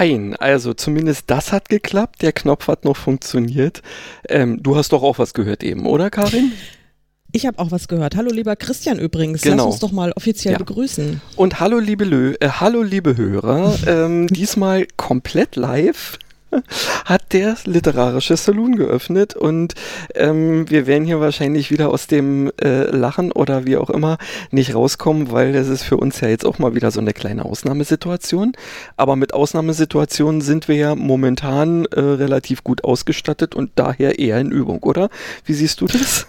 fein. Also zumindest das hat geklappt. Der Knopf hat noch funktioniert. Ähm, du hast doch auch was gehört eben, oder Karin? Ich habe auch was gehört. Hallo lieber Christian übrigens. Genau. Lass uns doch mal offiziell Ja. begrüßen. Und hallo liebe Lö, äh, hallo liebe Hörer. ähm, diesmal komplett live hat der literarische Saloon geöffnet und ähm, wir werden hier wahrscheinlich wieder aus dem äh, Lachen oder wie auch immer nicht rauskommen, weil das ist für uns ja jetzt auch mal wieder so eine kleine Ausnahmesituation. Aber mit Ausnahmesituationen sind wir ja momentan äh, relativ gut ausgestattet und daher eher in Übung, oder? Wie siehst du das?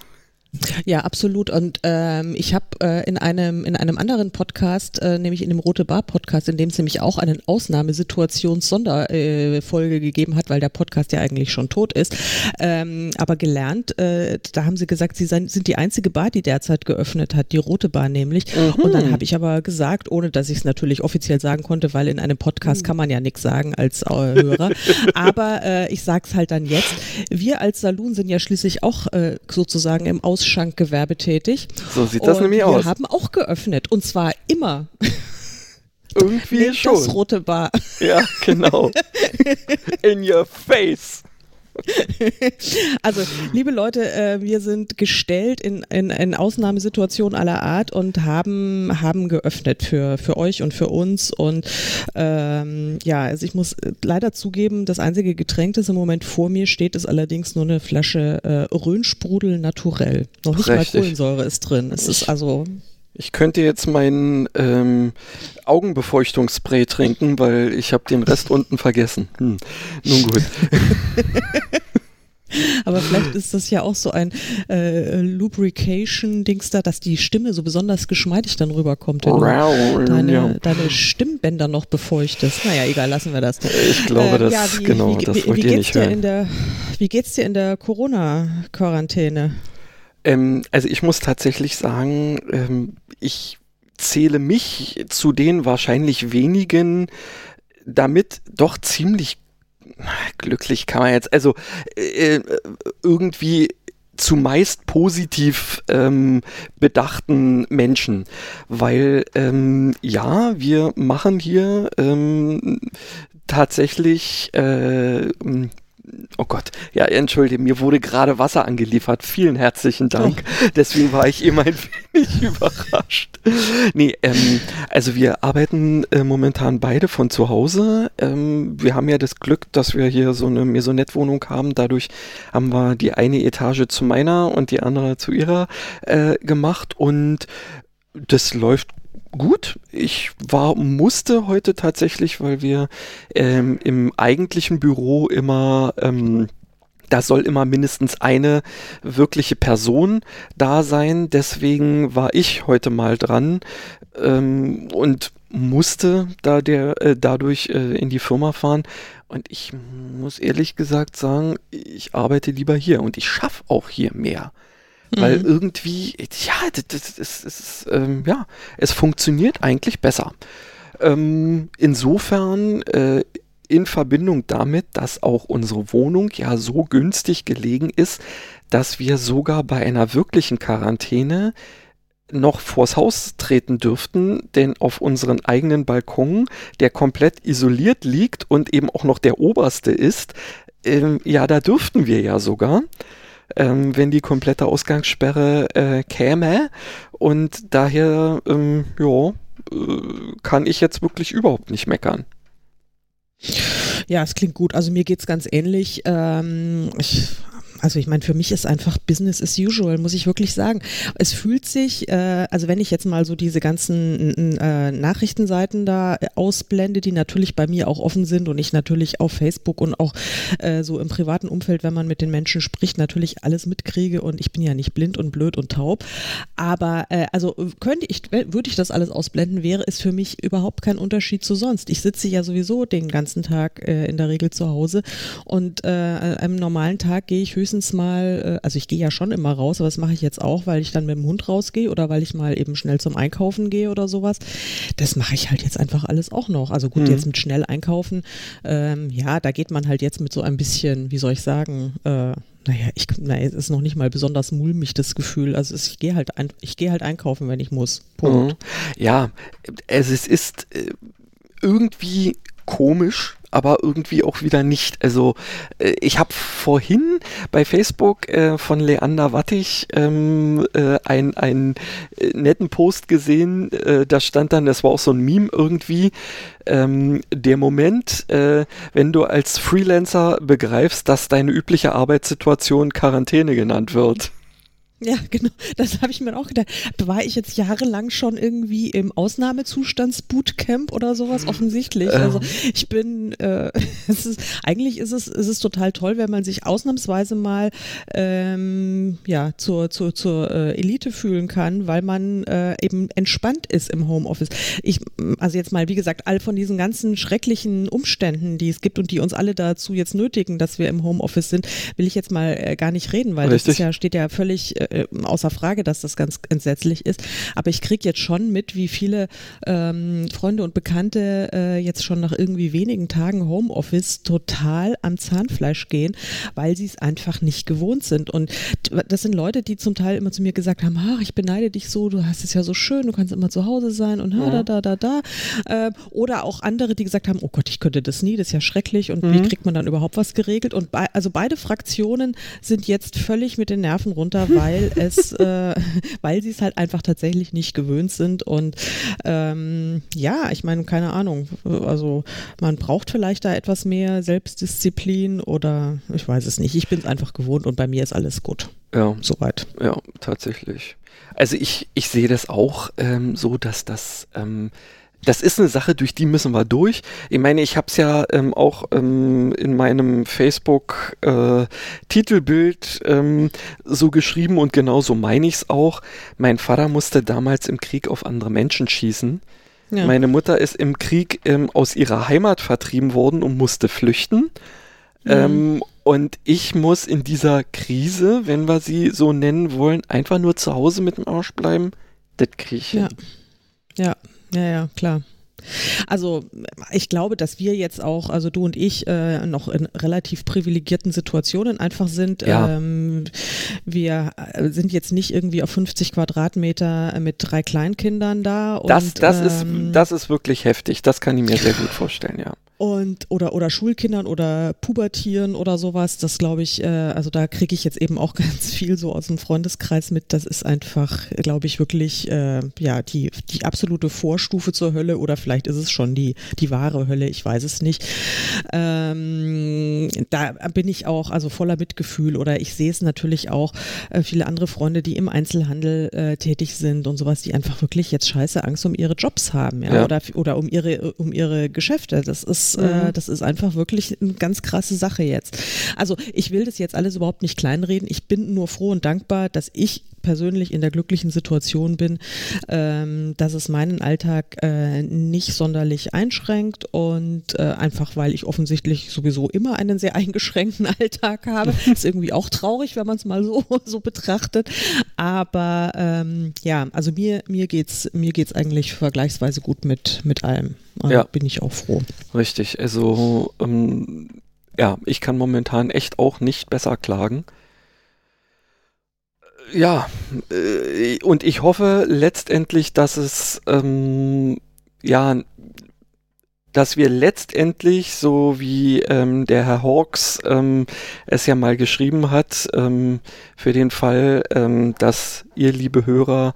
Ja, absolut. Und ähm, ich habe äh, in einem in einem anderen Podcast, äh, nämlich in dem Rote Bar Podcast, in dem es nämlich auch eine Ausnahmesituations-Sonderfolge äh, gegeben hat, weil der Podcast ja eigentlich schon tot ist, ähm, aber gelernt. Äh, da haben sie gesagt, sie seien, sind die einzige Bar, die derzeit geöffnet hat, die Rote Bar nämlich. Und dann habe ich aber gesagt, ohne dass ich es natürlich offiziell sagen konnte, weil in einem Podcast kann man ja nichts sagen als äh, Hörer. aber äh, ich sag's halt dann jetzt. Wir als Saloon sind ja schließlich auch äh, sozusagen im Ausschankgewerbe tätig. So sieht das und nämlich wir aus. haben auch geöffnet und zwar immer. Irgendwie Nehmt schon. Das rote Bar. Ja, genau. In your face. Also, liebe Leute, äh, wir sind gestellt in, in, in Ausnahmesituationen aller Art und haben, haben geöffnet für, für euch und für uns. Und ähm, ja, also ich muss äh, leider zugeben, das einzige Getränk, das im Moment vor mir steht, ist allerdings nur eine Flasche äh, Rhönsprudel naturell. Noch nicht Richtig. mal Kohlensäure ist drin. Es ist also Ich könnte jetzt mein ähm, Augenbefeuchtungsspray trinken, weil ich habe den Rest unten vergessen. Hm. Nun gut. Aber vielleicht ist das ja auch so ein äh, Lubrication-Dings da, dass die Stimme so besonders geschmeidig dann rüberkommt, wenn du deine, Ja. deine Stimmbänder noch befeuchtest. Naja, egal, lassen wir das. Ich glaube, Ähm, das, ja, wie, genau, wie, das wie, wollt wie ihr geht's nicht dir hören. in der, Wie geht's dir in der Corona-Quarantäne? Ähm, also ich muss tatsächlich sagen, ähm, ich zähle mich zu den wahrscheinlich wenigen damit doch ziemlich glücklich kann man jetzt, also äh, äh, irgendwie zumeist positiv ähm, bedachten Menschen, weil ähm, ja, wir machen hier ähm, tatsächlich äh, Oh Gott, ja, entschuldige, mir wurde gerade Wasser angeliefert. Vielen herzlichen Dank. Deswegen war ich eben ein wenig überrascht. Nee, ähm, also wir arbeiten äh, momentan beide von zu Hause. Ähm, wir haben ja das Glück, dass wir hier so eine Maisonette-Wohnung haben. Dadurch haben wir die eine Etage zu meiner und die andere zu ihrer äh, gemacht und das läuft gut. Ich war, musste heute tatsächlich, weil wir ähm, im eigentlichen Büro immer, ähm, da soll immer mindestens eine wirkliche Person da sein. Deswegen war ich heute mal dran ähm, und musste da der äh, dadurch äh, in die Firma fahren. Und ich muss ehrlich gesagt sagen, ich arbeite lieber hier und ich schaffe auch hier mehr. Weil Mhm. irgendwie, ja, das, das, das, das, ähm, ja, es funktioniert eigentlich besser. Ähm, insofern äh, in Verbindung damit, dass auch unsere Wohnung ja so günstig gelegen ist, dass wir sogar bei einer wirklichen Quarantäne noch vors Haus treten dürften, denn auf unseren eigenen Balkon, der komplett isoliert liegt und eben auch noch der oberste ist, ähm, ja, da dürften wir ja sogar ähm, wenn die komplette Ausgangssperre äh, käme. Und daher, ähm, ja, äh, kann ich jetzt wirklich überhaupt nicht meckern. Ja, es klingt gut. Also mir geht's ganz ähnlich. Ähm, ich also ich meine, für mich ist einfach Business as usual, muss ich wirklich sagen. Es fühlt sich, äh, also wenn ich jetzt mal so diese ganzen äh, Nachrichtenseiten da ausblende, die natürlich bei mir auch offen sind und ich natürlich auf Facebook und auch äh, so im privaten Umfeld, wenn man mit den Menschen spricht, natürlich alles mitkriege und ich bin ja nicht blind und blöd und taub. Aber äh, also könnte ich, würde ich das alles ausblenden, wäre es für mich überhaupt kein Unterschied zu sonst. Ich sitze ja sowieso den ganzen Tag äh, in der Regel zu Hause und äh, am normalen Tag gehe ich höchstens mal, äh, also ich gehe ja schon immer raus, aber das mache ich jetzt auch, weil ich dann mit dem Hund rausgehe oder weil ich mal eben schnell zum Einkaufen gehe oder sowas. Das mache ich halt jetzt einfach alles auch noch. Also gut, mhm. jetzt mit schnell einkaufen, ähm, ja, da geht man halt jetzt mit so ein bisschen, wie soll ich sagen, äh, naja, ich, naja, es ist noch nicht mal besonders mulmig, das Gefühl. Also ich gehe halt, ein, ich gehe halt einkaufen, wenn ich muss. Punkt. Mhm. Ja, es ist äh, irgendwie komisch, aber irgendwie auch wieder nicht. Also äh, ich habe vorhin bei Facebook äh, von Leander Wattig ähm, äh, einen, einen äh, netten Post gesehen, äh, da stand dann, das war auch so ein Meme irgendwie, ähm, der Moment, äh, wenn du als Freelancer begreifst, dass deine übliche Arbeitssituation Quarantäne genannt wird. Ja, genau. Das habe ich mir auch gedacht. War ich jetzt jahrelang schon irgendwie im Ausnahmezustandsbootcamp oder sowas? Offensichtlich. Ähm. Also ich bin, äh, es ist, eigentlich ist es, es ist total toll, wenn man sich ausnahmsweise mal ähm, ja, zur, zur, zur äh, Elite fühlen kann, weil man äh, eben entspannt ist im Homeoffice. Ich, also jetzt mal, wie gesagt, all von diesen ganzen schrecklichen Umständen, die es gibt und die uns alle dazu jetzt nötigen, dass wir im Homeoffice sind, will ich jetzt mal äh, gar nicht reden, weil Richtig. das ist ja, steht ja völlig äh, außer Frage, dass das ganz entsetzlich ist. Aber ich kriege jetzt schon mit, wie viele ähm, Freunde und Bekannte äh, jetzt schon nach irgendwie wenigen Tagen Homeoffice total am Zahnfleisch gehen, weil sie es einfach nicht gewohnt sind. Und das sind Leute, die zum Teil immer zu mir gesagt haben, ach, ich beneide dich so, du hast es ja so schön, du kannst immer zu Hause sein und ha, da, da, da, da. Äh, oder auch andere, die gesagt haben, oh Gott, ich könnte das nie, das ist ja schrecklich und mhm. wie kriegt man dann überhaupt was geregelt? Und be also beide Fraktionen sind jetzt völlig mit den Nerven runter, weil weil es, äh, weil sie es halt einfach tatsächlich nicht gewöhnt sind. Und ähm, ja, ich meine, keine Ahnung. Also man braucht vielleicht da etwas mehr Selbstdisziplin oder ich weiß es nicht. Ich bin es einfach gewohnt und bei mir ist alles gut. Ja. Soweit. Ja, tatsächlich. Also ich, ich sehe das auch ähm, so, dass das ähm, das ist eine Sache, durch die müssen wir durch. Ich meine, ich habe es ja ähm, auch ähm, in meinem Facebook-Titelbild äh, ähm, so geschrieben und genauso meine ich es auch. Mein Vater musste damals im Krieg auf andere Menschen schießen. Ja. Meine Mutter ist im Krieg ähm, aus ihrer Heimat vertrieben worden und musste flüchten. Mhm. Ähm, und ich muss in dieser Krise, wenn wir sie so nennen wollen, einfach nur zu Hause mit dem Arsch bleiben. Das kriege ich ja. Ja, ja, ja, klar. Also ich glaube, dass wir jetzt auch, also du und ich, äh, noch in relativ privilegierten Situationen einfach sind. Ja. Ähm, wir äh, sind jetzt nicht irgendwie auf 50 Quadratmeter mit drei Kleinkindern da. Und, das, das, ähm, ist, das ist wirklich heftig. Das kann ich mir sehr gut vorstellen, ja und oder oder Schulkindern oder Pubertieren oder sowas, das glaube ich, äh, also da kriege ich jetzt eben auch ganz viel so aus dem Freundeskreis mit. Das ist einfach, glaube ich, wirklich äh, ja die die absolute Vorstufe zur Hölle oder vielleicht ist es schon die die wahre Hölle, ich weiß es nicht. Ähm, da bin ich auch also voller Mitgefühl oder ich sehe es natürlich auch äh, viele andere Freunde, die im Einzelhandel äh, tätig sind und sowas, die einfach wirklich jetzt scheiße Angst um ihre Jobs haben, ja, ja. oder oder um ihre um ihre Geschäfte. Das ist äh, mhm. äh, das ist einfach wirklich eine ganz krasse Sache jetzt. Also ich will das jetzt alles überhaupt nicht kleinreden. Ich bin nur froh und dankbar, dass ich persönlich in der glücklichen Situation bin, ähm, dass es meinen Alltag äh, nicht sonderlich einschränkt und äh, einfach weil ich offensichtlich sowieso immer einen sehr eingeschränkten Alltag habe. Ist irgendwie auch traurig, wenn man es mal so, so betrachtet. Aber ähm, ja, also mir, mir geht's, mir geht's eigentlich vergleichsweise gut mit, mit allem. Also ja. Bin ich auch froh. Richtig, also ähm, ja, ich kann momentan echt auch nicht besser klagen ja, äh, und ich hoffe letztendlich, dass es, ähm, ja, dass wir letztendlich, so wie ähm, der Herr Hawks ähm, es ja mal geschrieben hat, ähm, für den Fall, ähm, dass ihr, liebe Hörer,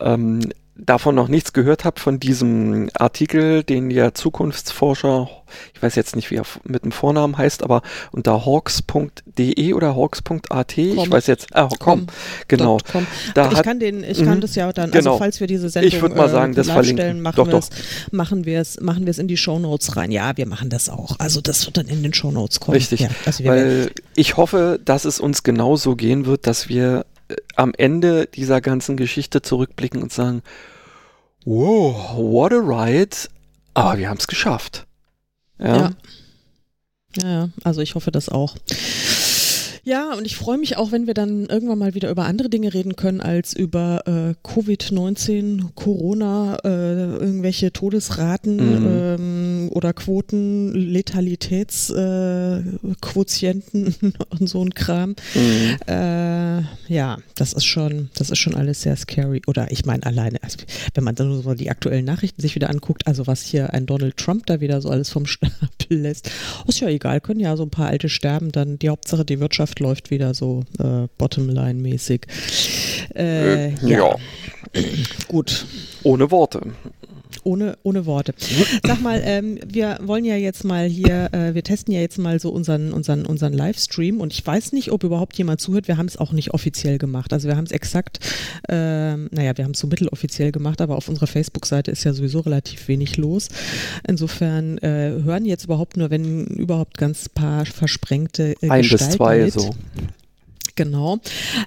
ähm, davon noch nichts gehört habt, von diesem Artikel, den der Zukunftsforscher, ich weiß jetzt nicht, wie er mit dem Vornamen heißt, aber unter hawks.de oder hawks.at, ich weiß jetzt, ah, komm, genau. Com. Da ich hat, kann den, ich kann mhm. das ja dann, also genau. falls wir diese Sendung ich mal sagen, äh, das stellen, machen doch, wir es, machen wir es, machen wir es in die Shownotes rein. Ja, wir machen das auch. Also das wird dann in den Shownotes kommen. Richtig, ja, also weil ich hoffe, dass es uns genauso gehen wird, dass wir am Ende dieser ganzen Geschichte zurückblicken und sagen, wow, what a ride, aber wir haben es geschafft. Ja. ja. Ja, also ich hoffe das auch. Ja, und ich freue mich auch, wenn wir dann irgendwann mal wieder über andere Dinge reden können als über äh, Covid-19, Corona, äh, irgendwelche Todesraten mhm. ähm, oder Quoten, Letalitätsquotienten äh, und so ein Kram. Mhm. Äh, ja, das ist schon, das ist schon alles sehr scary. Oder ich meine alleine, also wenn man dann so die aktuellen Nachrichten sich wieder anguckt, also was hier ein Donald Trump da wieder so alles vom Stapel lässt, ist ja egal, können ja so ein paar alte sterben, dann die Hauptsache die Wirtschaft Wirtschaft läuft wieder so äh, Bottomline-mäßig. Äh, äh, ja. ja. Gut. Ohne Worte ohne, ohne Worte. Sag mal, ähm, wir wollen ja jetzt mal hier, äh, wir testen ja jetzt mal so unseren, unseren, unseren Livestream und ich weiß nicht, ob überhaupt jemand zuhört. Wir haben es auch nicht offiziell gemacht. Also wir haben es exakt, äh, naja, wir haben es so mitteloffiziell gemacht, aber auf unserer Facebook-Seite ist ja sowieso relativ wenig los. Insofern äh, hören jetzt überhaupt nur, wenn überhaupt ganz paar versprengte äh, Ein bis zwei mit. so. Genau.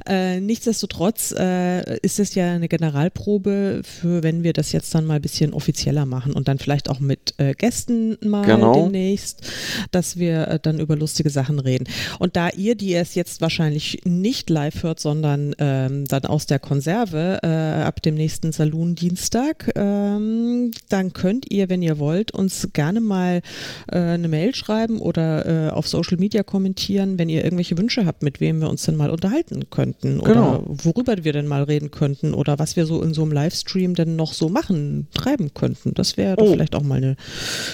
Äh, nichtsdestotrotz äh, ist es ja eine Generalprobe für, wenn wir das jetzt dann mal ein bisschen offizieller machen und dann vielleicht auch mit äh, Gästen mal genau. demnächst, dass wir äh, dann über lustige Sachen reden. Und da ihr, die es jetzt wahrscheinlich nicht live hört, sondern ähm, dann aus der Konserve äh, ab dem nächsten Saloon Dienstag, ähm, dann könnt ihr, wenn ihr wollt, uns gerne mal äh, eine Mail schreiben oder auf Social Media kommentieren, wenn ihr irgendwelche Wünsche habt, mit wem wir uns dann denn mal unterhalten könnten oder genau. worüber wir denn mal reden könnten oder was wir so in so einem Livestream denn noch so machen, treiben könnten. Das wäre oh. vielleicht auch mal eine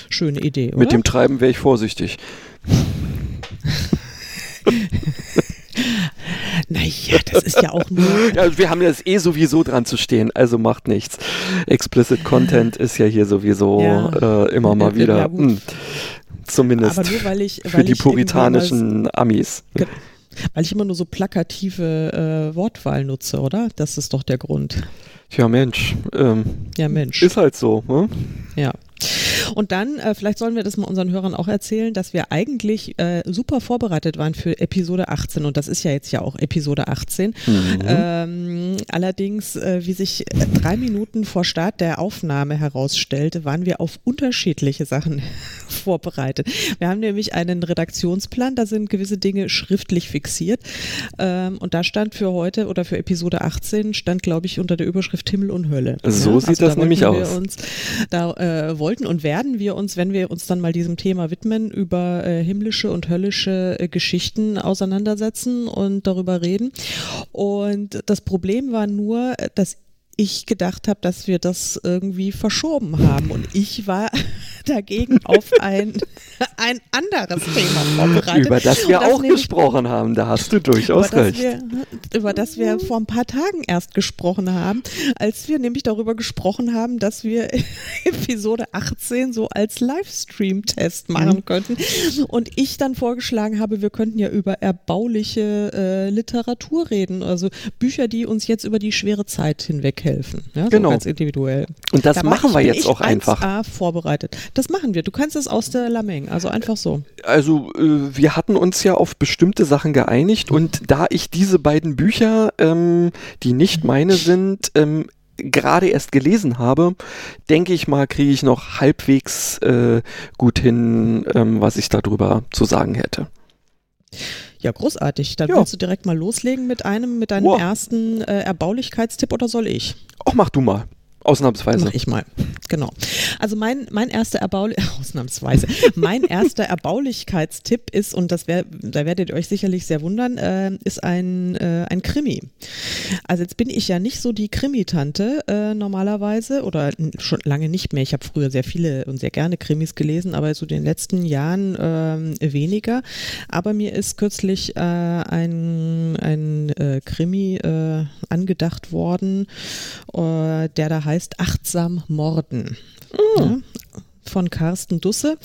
schöne Idee. Oder? Mit dem Treiben wäre ich vorsichtig. Naja, das ist ja auch nur. ja, wir haben jetzt eh sowieso dran zu stehen, also macht nichts. Explicit Content ist ja hier sowieso ja. äh, immer mal wieder. Ja, hm, zumindest ich, für die puritanischen Amis. Weil ich immer nur so plakative äh, Wortwahl nutze, oder? Das ist doch der Grund. Tja, Mensch. Ähm, ja, Mensch. Ist halt so. Ne? Ja. Und dann, äh, vielleicht sollen wir das mal unseren Hörern auch erzählen, dass wir eigentlich äh, super vorbereitet waren für Episode 18 und das ist ja jetzt ja auch Episode 18. Mhm. Ähm, allerdings, äh, wie sich äh, drei Minuten vor Start der Aufnahme herausstellte, waren wir auf unterschiedliche Sachen vorbereitet. Wir haben nämlich einen Redaktionsplan, da sind gewisse Dinge schriftlich fixiert ähm, und da stand für heute oder für Episode 18 stand, glaube ich, unter der Überschrift Himmel und Hölle. So ja, sieht also das da nämlich aus. Uns, da äh, wollten und werden werden wir uns, wenn wir uns dann mal diesem Thema widmen, über äh, himmlische und höllische äh, Geschichten auseinandersetzen und darüber reden. Und das Problem war nur, dass ich gedacht habe, dass wir das irgendwie verschoben haben. Und ich war dagegen auf ein, ein anderes Thema vorbereitet. Über das wir das auch gesprochen haben, da hast du durchaus über recht. Wir, über das wir vor ein paar Tagen erst gesprochen haben, als wir nämlich darüber gesprochen haben, dass wir Episode 18 so als Livestream-Test machen mhm. könnten. Und ich dann vorgeschlagen habe, wir könnten ja über erbauliche äh, Literatur reden, also Bücher, die uns jetzt über die schwere Zeit hinweg helfen. Ja, genau. So ganz individuell. Und das da machen wir jetzt auch einfach. A vorbereitet. Das machen wir. Du kannst es aus der Lameng, also einfach so. Also äh, wir hatten uns ja auf bestimmte Sachen geeinigt und da ich diese beiden Bücher, ähm, die nicht meine sind, ähm, gerade erst gelesen habe, denke ich mal, kriege ich noch halbwegs äh, gut hin, ähm, was ich darüber zu sagen hätte. Ja, großartig. Dann ja. willst du direkt mal loslegen mit einem, mit deinem wow. ersten äh, Erbaulichkeitstipp oder soll ich? Ach, mach du mal. Ausnahmsweise. Mach ich mal. Genau. Also mein, mein erster Erbaulich Ausnahmsweise. mein erster Erbaulichkeitstipp ist, und das wär, da werdet ihr euch sicherlich sehr wundern, äh, ist ein, äh, ein Krimi. Also jetzt bin ich ja nicht so die Krimi-Tante äh, normalerweise oder schon lange nicht mehr. Ich habe früher sehr viele und sehr gerne Krimis gelesen, aber so in den letzten Jahren ähm, weniger. Aber mir ist kürzlich äh, ein, ein äh, Krimi äh, angedacht worden, der da heißt heißt Achtsam Morden. Mhm. Ja, von Carsten Dusse.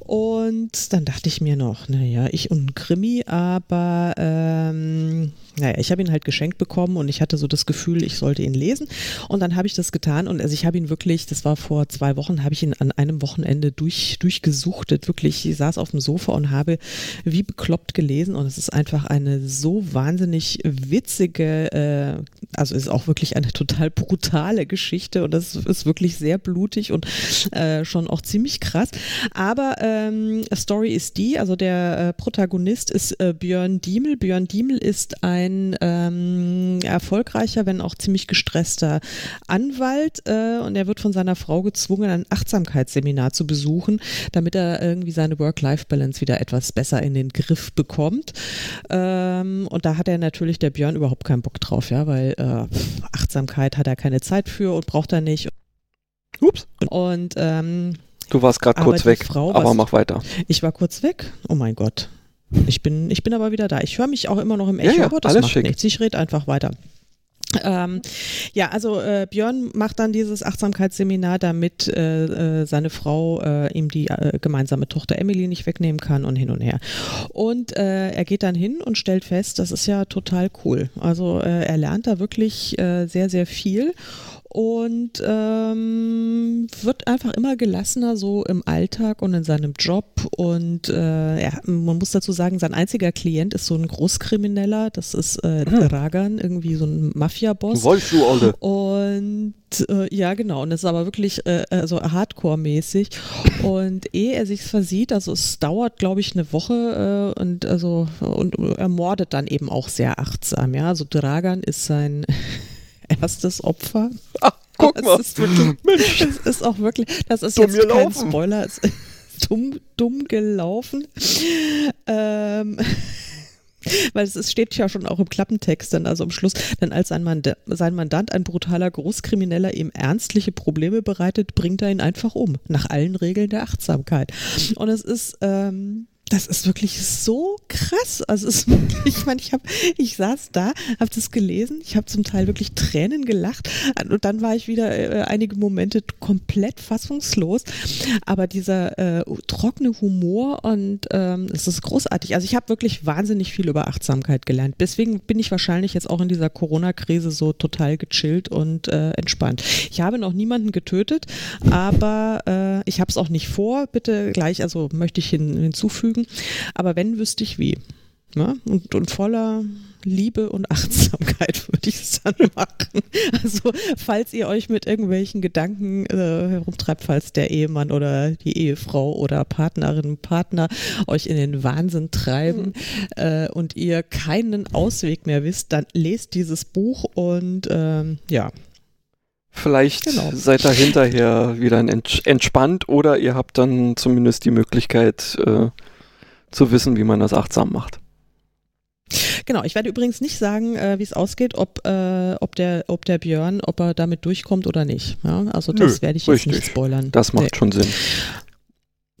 Und dann dachte ich mir noch, naja, ich und ein Krimi, aber ähm, naja, ich habe ihn halt geschenkt bekommen und ich hatte so das Gefühl, ich sollte ihn lesen. Und dann habe ich das getan und also ich habe ihn wirklich, das war vor zwei Wochen, habe ich ihn an einem Wochenende durch, durchgesuchtet. Wirklich, ich saß auf dem Sofa und habe wie bekloppt gelesen und es ist einfach eine so wahnsinnig witzige, äh, also ist auch wirklich eine total brutale Geschichte und das ist wirklich sehr blutig und äh, schon auch ziemlich krass. Aber ähm, Story ist die, also der äh, Protagonist ist äh, Björn Diemel. Björn Diemel ist ein ein ähm, erfolgreicher, wenn auch ziemlich gestresster Anwalt äh, und er wird von seiner Frau gezwungen, ein Achtsamkeitsseminar zu besuchen, damit er irgendwie seine Work-Life-Balance wieder etwas besser in den Griff bekommt. Ähm, und da hat er natürlich der Björn überhaupt keinen Bock drauf, ja, weil äh, Achtsamkeit hat er keine Zeit für und braucht er nicht. Ups. Und ähm, Du warst gerade kurz weg, Frau, aber mach weiter. Ich war kurz weg. Oh mein Gott. Ich bin, ich bin aber wieder da. Ich höre mich auch immer noch im Echo, ja, ja, aber das macht schick. nichts. Ich rede einfach weiter. Ähm, ja, also äh, Björn macht dann dieses Achtsamkeitsseminar, damit äh, äh, seine Frau äh, ihm die äh, gemeinsame Tochter Emily nicht wegnehmen kann und hin und her. Und äh, er geht dann hin und stellt fest, das ist ja total cool. Also er lernt da wirklich sehr, sehr viel und ähm, wird einfach immer gelassener so im Alltag und in seinem Job. Und äh, ja, man muss dazu sagen, sein einziger Klient ist so ein Großkrimineller, das ist äh, hm. Dragan, irgendwie so ein Mafia-Boss. Wolltest du alle. Und äh, ja, genau, und das ist aber wirklich äh, also Hardcore-mäßig. Und ehe er sich versieht, also es dauert, glaube ich, eine Woche äh, und also und er mordet dann eben auch sehr achtsam. Ja, also Dragan ist sein erstes Opfer. Ach, guck mal. Ist wirklich, Mensch. Es ist auch wirklich, das ist dumm jetzt kein Spoiler, es ist dumm, dumm gelaufen. Ähm, weil es steht ja schon auch im Klappentext dann, also am Schluss, dann als sein, Mand sein Mandant, ein brutaler Großkrimineller, ihm ernstliche Probleme bereitet, bringt er ihn einfach um, nach allen Regeln der Achtsamkeit. Und es ist, ähm, das ist wirklich so krass. Also es ist wirklich, ich meine, ich habe, ich saß da, habe das gelesen, ich habe zum Teil wirklich Tränen gelacht und dann war ich wieder äh, einige Momente komplett fassungslos. Aber dieser äh, trockene Humor und ähm, es ist großartig. Also ich habe wirklich wahnsinnig viel über Achtsamkeit gelernt. Deswegen bin ich wahrscheinlich jetzt auch in dieser Corona-Krise so total gechillt und äh, entspannt. Ich habe noch niemanden getötet, aber äh, ich habe es auch nicht vor. Bitte gleich, also möchte ich hin, hinzufügen hinzufügen. Aber wenn, wüsste ich wie. Ne? Und, und voller Liebe und Achtsamkeit würde ich es dann machen. Also falls ihr euch mit irgendwelchen Gedanken äh, herumtreibt, falls der Ehemann oder die Ehefrau oder Partnerin, Partner euch in den Wahnsinn treiben mhm. äh, und ihr keinen Ausweg mehr wisst, dann lest dieses Buch und ähm, ja. Vielleicht genau. seid ihr hinterher wieder entspannt oder ihr habt dann zumindest die Möglichkeit, äh, zu wissen, wie man das achtsam macht. Genau, ich werde übrigens nicht sagen, äh, wie es ausgeht, ob, äh, ob, der, ob der Björn, ob er damit durchkommt oder nicht. Ja? Also das Nö, werde ich richtig. jetzt nicht spoilern. Das macht nee. schon Sinn.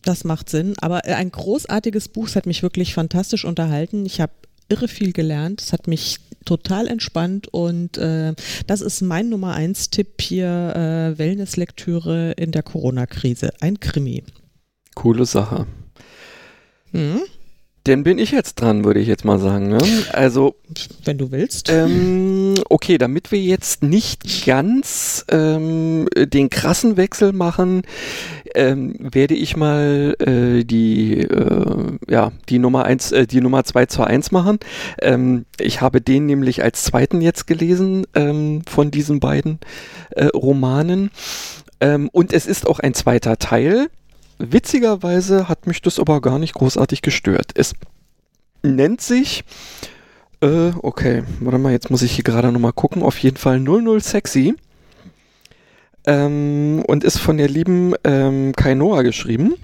Das macht Sinn, aber äh, ein großartiges Buch, es hat mich wirklich fantastisch unterhalten. Ich habe irre viel gelernt, es hat mich total entspannt und äh, das ist mein Nummer eins Tipp hier, äh, Wellness-Lektüre in der Corona-Krise, ein Krimi. Coole Sache. Mhm. Dann bin ich jetzt dran, würde ich jetzt mal sagen. Ne? Also, wenn du willst. Ähm, okay, damit wir jetzt nicht ganz ähm, den krassen Wechsel machen, ähm, werde ich mal äh, die äh, ja die Nummer eins, äh, die Nummer zwei zu eins machen. Ähm, ich habe den nämlich als zweiten jetzt gelesen ähm, von diesen beiden äh, Romanen ähm, und es ist auch ein zweiter Teil. Witzigerweise hat mich das aber gar nicht großartig gestört. Es nennt sich, äh, okay, warte mal, jetzt muss ich hier gerade nochmal gucken, auf jeden Fall 00 Sexy. Ähm, und ist von der lieben ähm, Kainoa geschrieben.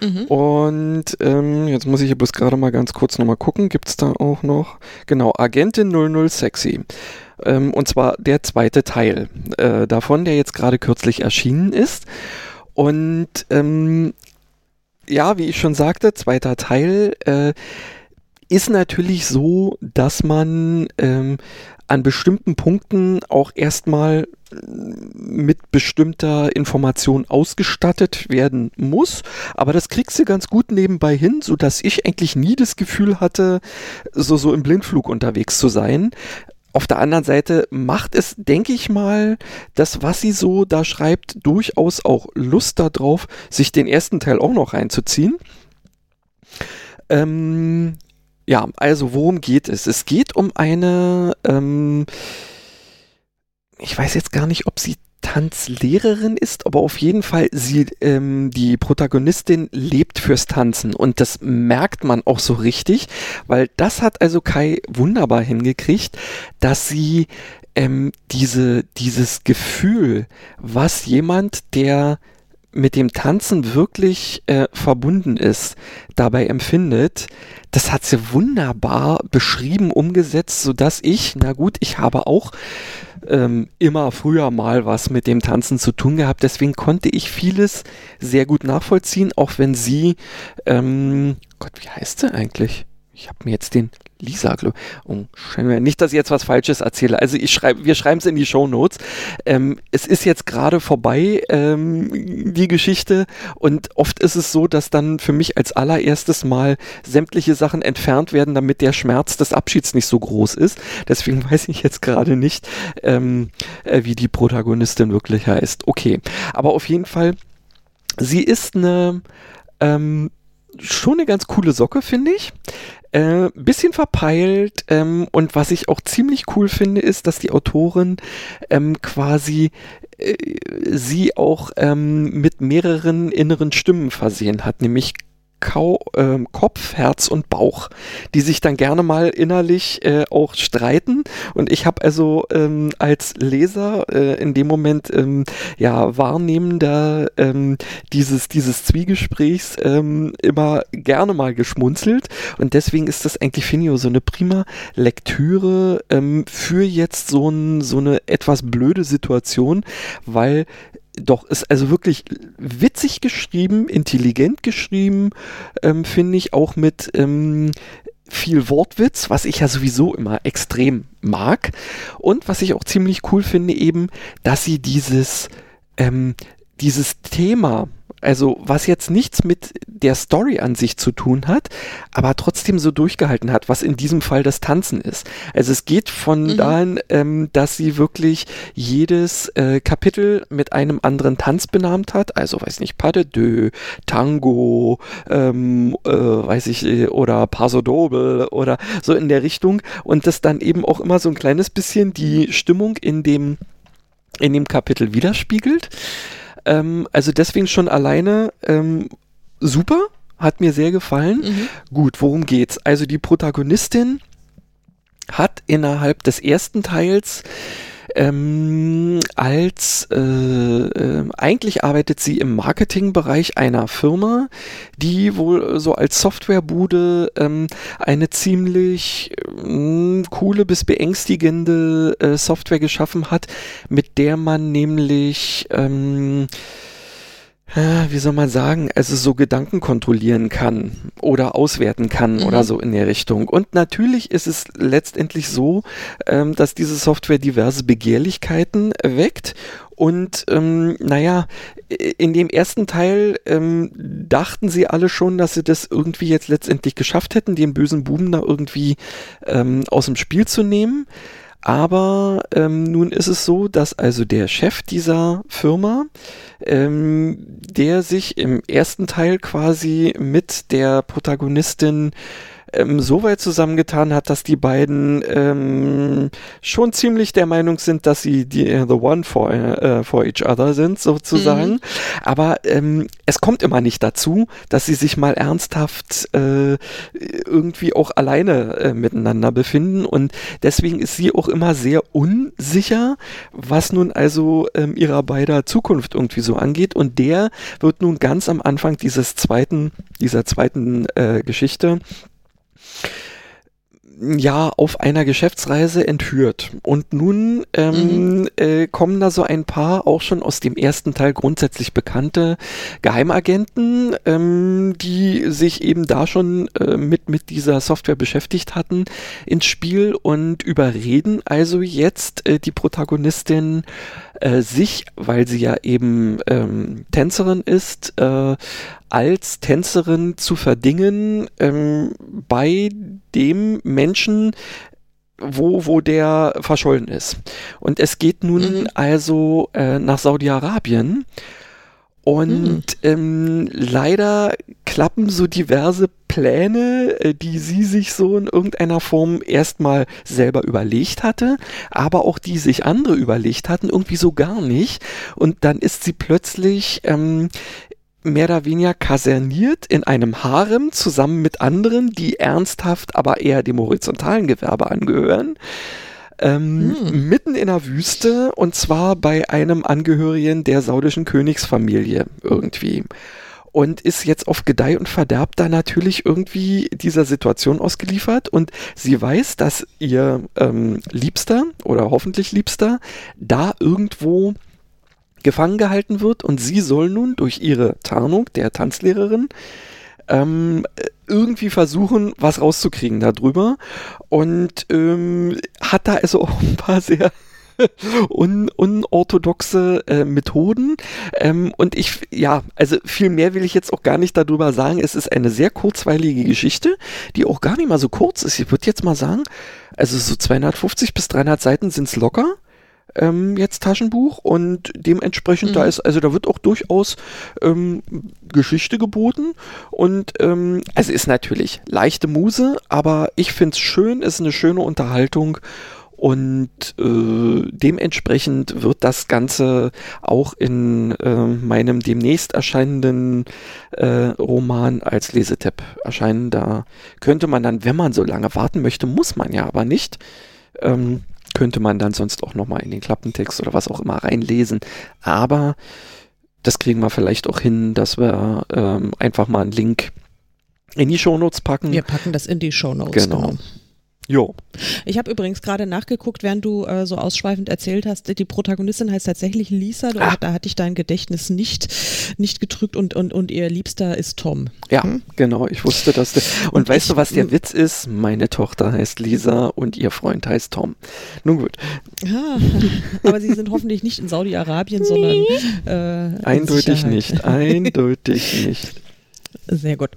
Mhm. Und ähm, jetzt muss ich hier bloß gerade mal ganz kurz nochmal gucken. Gibt es da auch noch? Genau, Agentin 00 Sexy. Ähm, und zwar der zweite Teil äh, davon, der jetzt gerade kürzlich erschienen ist. Und ähm, ja, wie ich schon sagte, zweiter Teil äh, ist natürlich so, dass man ähm, an bestimmten Punkten auch erstmal mit bestimmter Information ausgestattet werden muss. Aber das kriegst du ganz gut nebenbei hin, so dass ich eigentlich nie das Gefühl hatte, so, so im Blindflug unterwegs zu sein. Auf der anderen Seite macht es, denke ich mal, das, was sie so da schreibt, durchaus auch Lust darauf, sich den ersten Teil auch noch reinzuziehen. Ähm, ja, also worum geht es? Es geht um eine, ähm, ich weiß jetzt gar nicht, ob sie Tanzlehrerin ist, aber auf jeden Fall sie, ähm, die Protagonistin lebt fürs Tanzen. Und das merkt man auch so richtig, weil das hat also Kai wunderbar hingekriegt, dass sie ähm, diese, dieses Gefühl, was jemand, der mit dem Tanzen wirklich äh, verbunden ist, dabei empfindet, das hat sie wunderbar beschrieben, umgesetzt, so dass ich, na gut, ich habe auch ähm, immer früher mal was mit dem Tanzen zu tun gehabt, deswegen konnte ich vieles sehr gut nachvollziehen, auch wenn sie, ähm, Gott, wie heißt sie eigentlich? Ich habe mir jetzt den Lisa, oh, nicht, dass ich jetzt was Falsches erzähle. Also ich schreibe, wir schreiben es in die Show Notes. Ähm, es ist jetzt gerade vorbei ähm, die Geschichte und oft ist es so, dass dann für mich als allererstes mal sämtliche Sachen entfernt werden, damit der Schmerz des Abschieds nicht so groß ist. Deswegen weiß ich jetzt gerade nicht, ähm, äh, wie die Protagonistin wirklich heißt. Okay, aber auf jeden Fall, sie ist eine ähm, schon eine ganz coole Socke, finde ich. Äh, bisschen verpeilt ähm, und was ich auch ziemlich cool finde, ist, dass die Autorin ähm, quasi äh, sie auch ähm, mit mehreren inneren Stimmen versehen hat, nämlich Kau, äh, Kopf, Herz und Bauch, die sich dann gerne mal innerlich äh, auch streiten. Und ich habe also ähm, als Leser äh, in dem Moment ähm, ja Wahrnehmender ähm, dieses, dieses Zwiegesprächs ähm, immer gerne mal geschmunzelt. Und deswegen ist das eigentlich, Finio, so eine prima Lektüre ähm, für jetzt so, ein, so eine etwas blöde Situation, weil doch, ist also wirklich witzig geschrieben, intelligent geschrieben, ähm, finde ich, auch mit ähm, viel Wortwitz, was ich ja sowieso immer extrem mag. Und was ich auch ziemlich cool finde, eben, dass sie dieses, ähm, dieses Thema, also was jetzt nichts mit der Story an sich zu tun hat, aber trotzdem so durchgehalten hat, was in diesem Fall das Tanzen ist. Also es geht von mhm. dahin, ähm, dass sie wirklich jedes äh, Kapitel mit einem anderen Tanz benannt hat, also weiß nicht, Pas de deux, Tango, ähm, äh, weiß ich, äh, oder Paso Doble oder so in der Richtung und das dann eben auch immer so ein kleines bisschen die Stimmung in dem in dem Kapitel widerspiegelt. Ähm, also deswegen schon alleine ähm, super, hat mir sehr gefallen. Mhm. Gut, worum geht's? Also die Protagonistin hat innerhalb des ersten Teils ähm, als äh, äh, eigentlich arbeitet sie im Marketingbereich einer Firma, die wohl so als Softwarebude ähm, eine ziemlich äh, coole bis beängstigende äh, Software geschaffen hat, mit der man nämlich ähm, äh, wie soll man sagen, also so Gedanken kontrollieren kann oder auswerten kann mhm. oder so in der Richtung. Und natürlich ist es letztendlich so, ähm, dass diese Software diverse Begehrlichkeiten weckt und ähm, naja, in dem ersten Teil ähm, dachten sie alle schon, dass sie das irgendwie jetzt letztendlich geschafft hätten, den bösen Buben da irgendwie ähm, aus dem Spiel zu nehmen. Aber ähm, nun ist es so, dass also der Chef dieser Firma, ähm, der sich im ersten Teil quasi mit der Protagonistin ähm, so weit zusammengetan hat, dass die beiden ähm, schon ziemlich der Meinung sind, dass sie die uh, the one for, uh, for each other sind, sozusagen. Mhm. Aber ähm, es kommt immer nicht dazu, dass sie sich mal ernsthaft äh, irgendwie auch alleine äh, miteinander befinden. Und deswegen ist sie auch immer sehr unsicher, was nun also ähm, ihrer beider Zukunft irgendwie so angeht. Und der wird nun ganz am Anfang dieses zweiten, dieser zweiten äh, Geschichte ja auf einer Geschäftsreise entführt. Und nun ähm, mhm. äh, kommen da so ein paar auch schon aus dem ersten Teil grundsätzlich bekannte Geheimagenten, ähm, die sich eben da schon äh, mit, mit dieser Software beschäftigt hatten, ins Spiel und überreden also jetzt äh, die Protagonistin äh, sich, weil sie ja eben ähm, Tänzerin ist, äh, als Tänzerin zu verdingen ähm, bei dem Menschen, wo, wo der verschollen ist. Und es geht nun mhm. also äh, nach Saudi-Arabien. Und mhm. ähm, leider klappen so diverse Pläne, äh, die sie sich so in irgendeiner Form erstmal selber überlegt hatte, aber auch die sich andere überlegt hatten, irgendwie so gar nicht. Und dann ist sie plötzlich ähm, mehr oder weniger kaserniert in einem Harem zusammen mit anderen, die ernsthaft aber eher dem horizontalen Gewerbe angehören. Ähm, hm. Mitten in der Wüste und zwar bei einem Angehörigen der saudischen Königsfamilie irgendwie. Und ist jetzt auf Gedeih und Verderb da natürlich irgendwie dieser Situation ausgeliefert. Und sie weiß, dass ihr ähm, Liebster oder hoffentlich Liebster da irgendwo gefangen gehalten wird und sie soll nun durch ihre Tarnung der Tanzlehrerin ähm, irgendwie versuchen, was rauszukriegen darüber und ähm, hat da also auch ein paar sehr un unorthodoxe äh, Methoden. Ähm, und ich, ja, also viel mehr will ich jetzt auch gar nicht darüber sagen. Es ist eine sehr kurzweilige Geschichte, die auch gar nicht mal so kurz ist. Ich würde jetzt mal sagen, also so 250 bis 300 Seiten sind es locker ähm, jetzt Taschenbuch und dementsprechend mhm. da ist, also da wird auch durchaus ähm, Geschichte geboten und ähm, also ist natürlich leichte Muse, aber ich finde es schön, ist eine schöne Unterhaltung und äh, dementsprechend wird das Ganze auch in äh, meinem demnächst erscheinenden äh, Roman als Lesetipp erscheinen. Da könnte man dann, wenn man so lange warten möchte, muss man ja aber nicht. Ähm, könnte man dann sonst auch nochmal in den Klappentext oder was auch immer reinlesen. Aber das kriegen wir vielleicht auch hin, dass wir ähm, einfach mal einen Link in die Shownotes packen. Wir packen das in die Shownotes. Genau. genau. Jo. Ich habe übrigens gerade nachgeguckt, während du äh, so ausschweifend erzählt hast, die Protagonistin heißt tatsächlich Lisa, ah. da hatte ich dein Gedächtnis nicht, nicht gedrückt und, und, und ihr Liebster ist Tom. Ja, hm? genau, ich wusste das. Und, und weißt ich, du, was der Witz ist? Meine Tochter heißt Lisa und ihr Freund heißt Tom. Nun gut. Ah, aber sie sind hoffentlich nicht in Saudi-Arabien, sondern äh, Eindeutig nicht, eindeutig nicht. Sehr gut.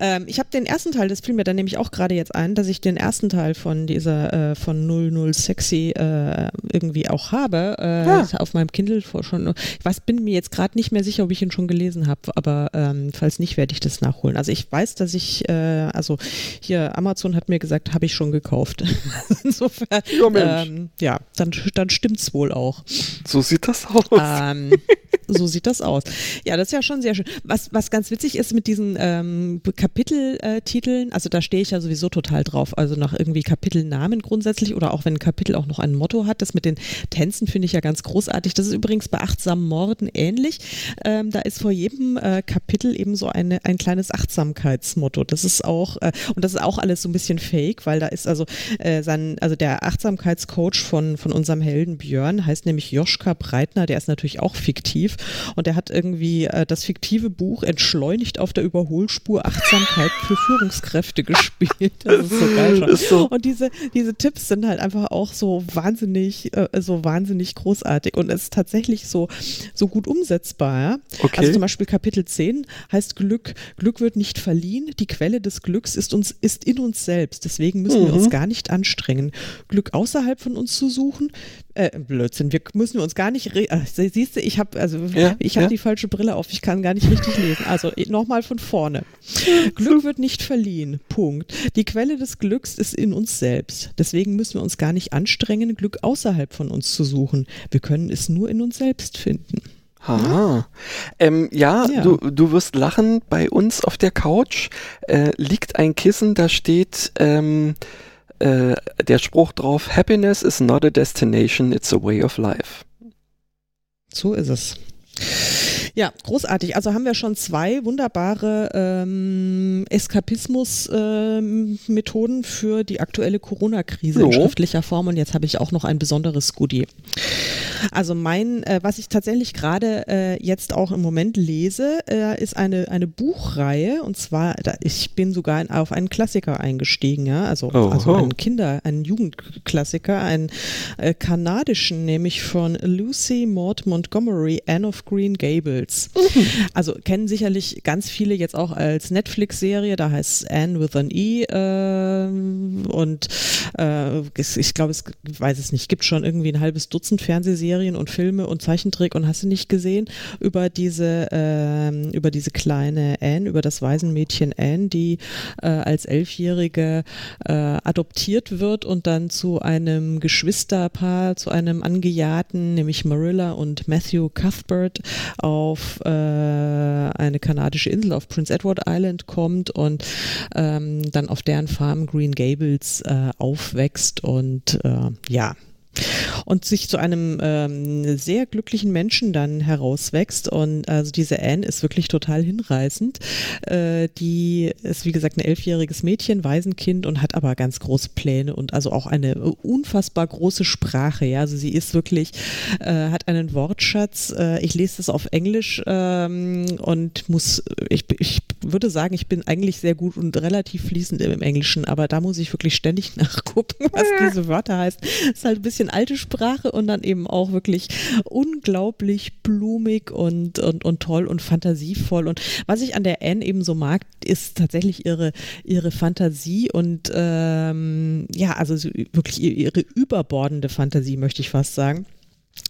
Ähm, ich habe den ersten Teil, das fiel mir dann nämlich auch gerade jetzt ein, dass ich den ersten Teil von dieser, äh, von 00 Sexy äh, irgendwie auch habe. Äh, ja. Auf meinem Kindle vor schon. Ich weiß, bin mir jetzt gerade nicht mehr sicher, ob ich ihn schon gelesen habe, aber ähm, falls nicht, werde ich das nachholen. Also ich weiß, dass ich, äh, also hier Amazon hat mir gesagt, habe ich schon gekauft. Insofern, ja, ähm, ja, dann, dann stimmt's wohl auch. So sieht das aus. Ähm, so sieht das aus. Ja, das ist ja schon sehr schön. Was, was ganz witzig ist mit diesen ähm, Kapiteltiteln, also da stehe ich ja sowieso total drauf, also nach irgendwie Kapitelnamen grundsätzlich oder auch wenn ein Kapitel auch noch ein Motto hat. Das mit den Tänzen finde ich ja ganz großartig. Das ist übrigens bei achtsamen Morden ähnlich. Ähm, da ist vor jedem äh, Kapitel eben so eine, ein kleines Achtsamkeitsmotto. Das ist auch, äh, und das ist auch alles so ein bisschen fake, weil da ist also äh, sein, also der Achtsamkeitscoach von, von unserem Helden Björn heißt nämlich Joschka Breitner, der ist natürlich auch fiktiv und er hat irgendwie äh, das fiktive Buch entschleunigt auf der Überholspur Achtsamkeit für Führungskräfte gespielt. Das ist so geil schon. So. Und diese, diese Tipps sind halt einfach auch so wahnsinnig, äh, so wahnsinnig großartig und es ist tatsächlich so, so gut umsetzbar. Ja? Okay. Also zum Beispiel Kapitel 10 heißt Glück. Glück wird nicht verliehen. Die Quelle des Glücks ist uns, ist in uns selbst. Deswegen müssen mhm. wir uns gar nicht anstrengen. Glück außerhalb von uns zu suchen, äh, Blödsinn, wir müssen uns gar nicht, äh, siehst du, ich habe also ja, ich habe ja. die falsche Brille auf, ich kann gar nicht richtig lesen. Also nochmal von vorne. Glück wird nicht verliehen. Punkt. Die Quelle des Glücks ist in uns selbst. Deswegen müssen wir uns gar nicht anstrengen, Glück außerhalb von uns zu suchen. Wir können es nur in uns selbst finden. Aha. Ähm, ja, ja, Du, du wirst lachen. Bei uns auf der Couch äh, liegt ein Kissen, da steht ähm, äh, der Spruch drauf, Happiness is not a destination, it's a way of life. So ist es. Ja, großartig. Also haben wir schon zwei wunderbare ähm, Eskapismus-Methoden ähm, für die aktuelle Corona-Krise in schriftlicher Form. Und jetzt habe ich auch noch ein besonderes Goodie. Also mein, äh, was ich tatsächlich gerade äh, jetzt auch im Moment lese, äh, ist eine, eine Buchreihe. Und zwar, da, ich bin sogar in, auf einen Klassiker eingestiegen, ja. Also, oh, also einen Kinder, einen Jugendklassiker, einen äh, kanadischen, nämlich von Lucy Maud Montgomery, Anne of Green Gables. Mhm. Also kennen sicherlich ganz viele jetzt auch als Netflix-Serie, da heißt Anne with an E äh, und äh, ich glaube, es weiß es nicht, gibt schon irgendwie ein halbes Dutzend Fernsehserien und Filme und Zeichentrick und hast du nicht gesehen über diese äh, über diese kleine Anne, über das Waisenmädchen Anne, die äh, als Elfjährige äh, adoptiert wird und dann zu einem Geschwisterpaar, zu einem Angejahrten, nämlich Marilla und Matthew Cuthbert auf äh, eine kanadische Insel auf Prince Edward Island kommt und ähm, dann auf deren Farm Green Gables äh, aufwächst und äh, ja, und sich zu einem ähm, sehr glücklichen Menschen dann herauswächst. Und also diese Anne ist wirklich total hinreißend. Äh, die ist, wie gesagt, ein elfjähriges Mädchen, Waisenkind und hat aber ganz große Pläne und also auch eine unfassbar große Sprache. Ja, also sie ist wirklich, äh, hat einen Wortschatz. Äh, ich lese das auf Englisch ähm, und muss, ich, ich würde sagen, ich bin eigentlich sehr gut und relativ fließend im Englischen, aber da muss ich wirklich ständig nachgucken, was diese Wörter heißen. Das ist halt ein bisschen alte Sprache und dann eben auch wirklich unglaublich blumig und, und, und toll und fantasievoll. Und was ich an der Anne eben so mag, ist tatsächlich ihre, ihre Fantasie und ähm, ja, also wirklich ihre überbordende Fantasie, möchte ich fast sagen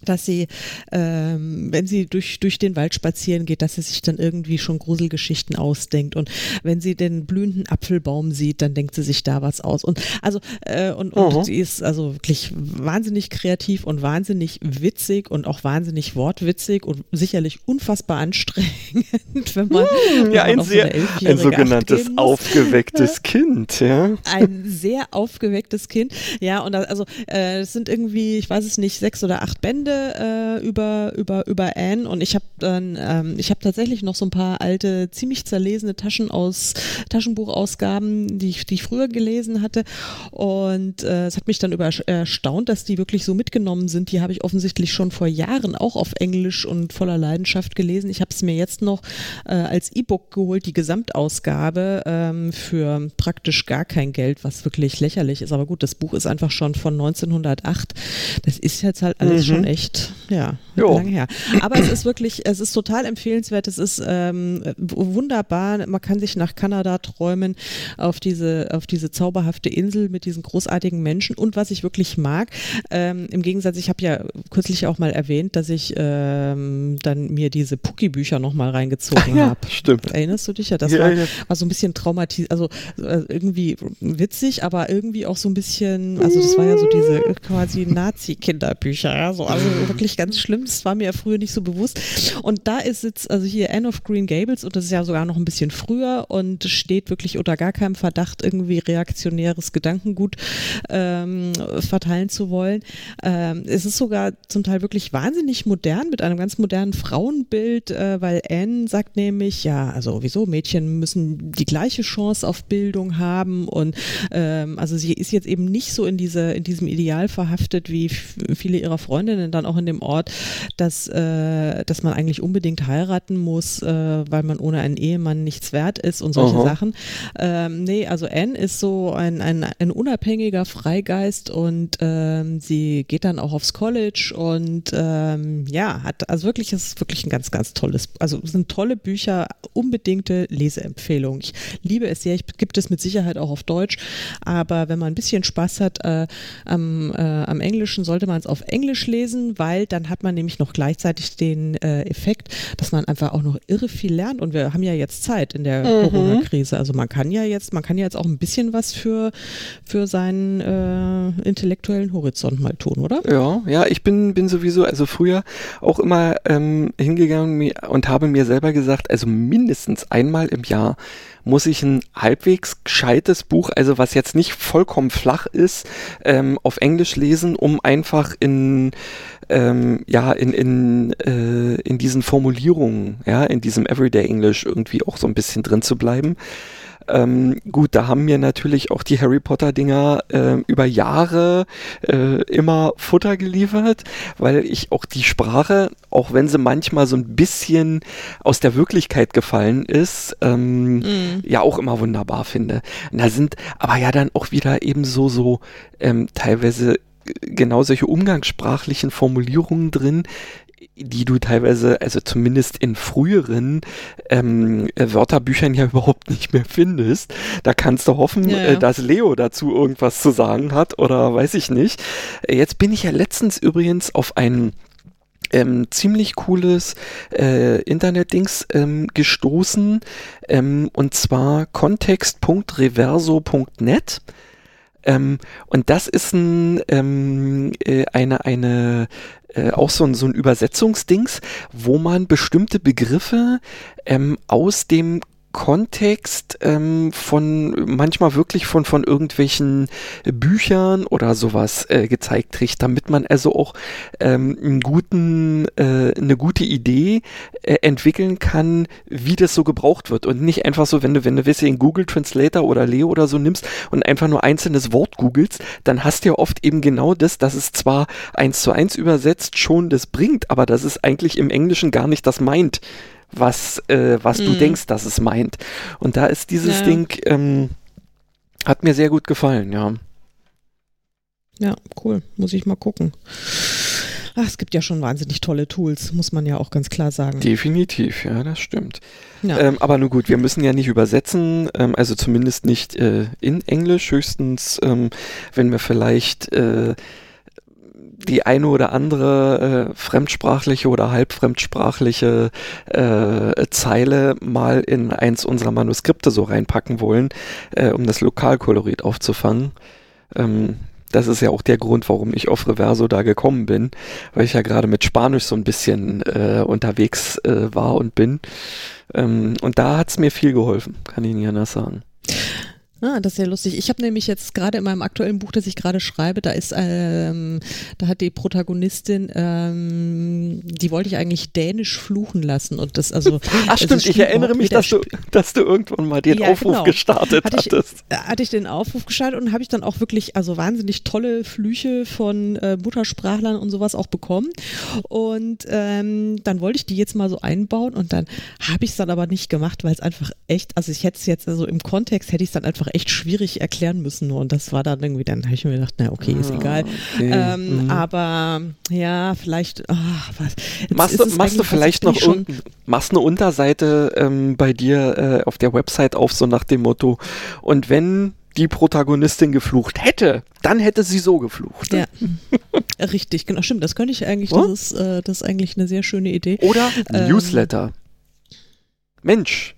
dass sie, ähm, wenn sie durch, durch den Wald spazieren geht, dass sie sich dann irgendwie schon Gruselgeschichten ausdenkt. Und wenn sie den blühenden Apfelbaum sieht, dann denkt sie sich da was aus. Und also, äh, und, und mhm. sie ist also wirklich wahnsinnig kreativ und wahnsinnig witzig und auch wahnsinnig wortwitzig und sicherlich unfassbar anstrengend, wenn man, hm, ja, wenn man ein, sehr, so ein sogenanntes aufgewecktes Kind, ja. Ein sehr aufgewecktes Kind, ja. Und das, also, äh, es sind irgendwie, ich weiß es nicht, sechs oder acht Bände Bände äh, über, über, über Anne und ich habe dann, ähm, ich habe tatsächlich noch so ein paar alte, ziemlich zerlesene Taschen aus, Taschenbuchausgaben, die ich, die ich früher gelesen hatte. Und äh, es hat mich dann über, erstaunt, dass die wirklich so mitgenommen sind. Die habe ich offensichtlich schon vor Jahren auch auf Englisch und voller Leidenschaft gelesen. Ich habe es mir jetzt noch äh, als E-Book geholt, die Gesamtausgabe ähm, für praktisch gar kein Geld, was wirklich lächerlich ist. Aber gut, das Buch ist einfach schon von 1908. Das ist jetzt halt alles mhm. schon echt, ja, jo. lange her. Aber es ist wirklich, es ist total empfehlenswert. Es ist ähm, wunderbar. Man kann sich nach Kanada träumen auf diese, auf diese zauberhafte Insel mit diesen großartigen Menschen. Und was ich wirklich mag, ähm, im Gegensatz, ich habe ja kürzlich auch mal erwähnt, dass ich ähm, dann mir diese Pucki-Bücher nochmal reingezogen ja, habe. Stimmt. Erinnerst du dich ja? Das ja, war, ja. war so ein bisschen traumatisiert, also äh, irgendwie witzig, aber irgendwie auch so ein bisschen, also das war ja so diese quasi Nazi-Kinderbücher, ja, so also wirklich ganz schlimm. Das war mir ja früher nicht so bewusst. Und da ist jetzt, also hier Anne of Green Gables, und das ist ja sogar noch ein bisschen früher und steht wirklich unter gar keinem Verdacht, irgendwie reaktionäres Gedankengut ähm, verteilen zu wollen. Ähm, es ist sogar zum Teil wirklich wahnsinnig modern mit einem ganz modernen Frauenbild, äh, weil Anne sagt nämlich, ja, also wieso, Mädchen müssen die gleiche Chance auf Bildung haben und ähm, also sie ist jetzt eben nicht so in diese, in diesem Ideal verhaftet wie viele ihrer Freundinnen Freundinnen dann auch in dem Ort, dass, äh, dass man eigentlich unbedingt heiraten muss, äh, weil man ohne einen Ehemann nichts wert ist und solche Aha. Sachen. Ähm, nee, also Anne ist so ein, ein, ein unabhängiger Freigeist und ähm, sie geht dann auch aufs College und ähm, ja, hat also wirklich, es ist wirklich ein ganz, ganz tolles, also es sind tolle Bücher, unbedingte Leseempfehlung. Ich liebe es sehr, ich gibt es mit Sicherheit auch auf Deutsch, aber wenn man ein bisschen Spaß hat äh, am, äh, am Englischen, sollte man es auf Englisch lesen lesen, weil dann hat man nämlich noch gleichzeitig den äh, Effekt, dass man einfach auch noch irre viel lernt und wir haben ja jetzt Zeit in der mhm. Corona-Krise. Also man kann ja jetzt, man kann ja jetzt auch ein bisschen was für, für seinen äh, intellektuellen Horizont mal tun, oder? Ja, ja, ich bin, bin sowieso, also früher auch immer ähm, hingegangen und habe mir selber gesagt, also mindestens einmal im Jahr muss ich ein halbwegs gescheites Buch, also was jetzt nicht vollkommen flach ist, ähm, auf Englisch lesen, um einfach in ähm, ja, in, in, äh, in diesen Formulierungen, ja, in diesem Everyday English irgendwie auch so ein bisschen drin zu bleiben. Ähm, gut, da haben mir natürlich auch die Harry Potter Dinger äh, über Jahre äh, immer Futter geliefert, weil ich auch die Sprache, auch wenn sie manchmal so ein bisschen aus der Wirklichkeit gefallen ist, ähm, mm. ja auch immer wunderbar finde. Und da sind aber ja dann auch wieder eben so, so ähm, teilweise genau solche umgangssprachlichen Formulierungen drin, die du teilweise, also zumindest in früheren ähm, Wörterbüchern ja überhaupt nicht mehr findest. Da kannst du hoffen, ja, ja. Äh, dass Leo dazu irgendwas zu sagen hat oder weiß ich nicht. Jetzt bin ich ja letztens übrigens auf einen ähm, ziemlich cooles äh, Internet-Dings ähm, gestoßen ähm, und zwar kontext.reverso.net. Ähm, und das ist ein, ähm, äh, eine, eine äh, auch so ein, so ein Übersetzungsdings, wo man bestimmte Begriffe ähm, aus dem Kontext ähm, von manchmal wirklich von von irgendwelchen Büchern oder sowas äh, gezeigt kriegt, damit man also auch ähm, einen guten äh, eine gute Idee äh, entwickeln kann, wie das so gebraucht wird. Und nicht einfach so, wenn du wenn du weißt, in Google Translator oder Leo oder so nimmst und einfach nur einzelnes Wort googelst, dann hast du ja oft eben genau das, dass es zwar eins zu eins übersetzt schon das bringt, aber das ist eigentlich im Englischen gar nicht das meint was, äh, was mhm. du denkst, dass es meint. Und da ist dieses ja. Ding, ähm, hat mir sehr gut gefallen, ja. Ja, cool. Muss ich mal gucken. Ach, es gibt ja schon wahnsinnig tolle Tools, muss man ja auch ganz klar sagen. Definitiv, ja, das stimmt. Ja. Ähm, aber nun gut, wir müssen ja nicht übersetzen, ähm, also zumindest nicht äh, in Englisch, höchstens, ähm, wenn wir vielleicht äh, die eine oder andere äh, fremdsprachliche oder halbfremdsprachliche äh, Zeile mal in eins unserer Manuskripte so reinpacken wollen, äh, um das Lokalkolorit aufzufangen. Ähm, das ist ja auch der Grund, warum ich auf Reverso da gekommen bin, weil ich ja gerade mit Spanisch so ein bisschen äh, unterwegs äh, war und bin. Ähm, und da hat's mir viel geholfen, kann ich nicht anders sagen. Ah, das ist ja lustig. Ich habe nämlich jetzt gerade in meinem aktuellen Buch, das ich gerade schreibe, da ist, ähm, da hat die Protagonistin, ähm, die wollte ich eigentlich dänisch fluchen lassen und das also. Ach stimmt, ich erinnere mich, dass du, dass du irgendwann mal den ja, Aufruf genau. gestartet hatte ich, hattest. Äh, hatte ich den Aufruf gestartet und habe ich dann auch wirklich also wahnsinnig tolle Flüche von äh, Muttersprachlern und sowas auch bekommen und ähm, dann wollte ich die jetzt mal so einbauen und dann habe ich es dann aber nicht gemacht, weil es einfach echt, also ich hätte es jetzt also im Kontext hätte ich es dann einfach echt schwierig erklären müssen. Und das war dann irgendwie, dann habe ich mir gedacht, na okay, ist ah, egal. Okay. Ähm, mhm. Aber ja, vielleicht. Oh, was, machst du, machst du vielleicht noch schon machst eine Unterseite ähm, bei dir äh, auf der Website auf, so nach dem Motto. Und wenn die Protagonistin geflucht hätte, dann hätte sie so geflucht. Ja, richtig, genau, stimmt. Das könnte ich eigentlich, das, ist, äh, das ist eigentlich eine sehr schöne Idee. Oder ähm, Newsletter. Mensch,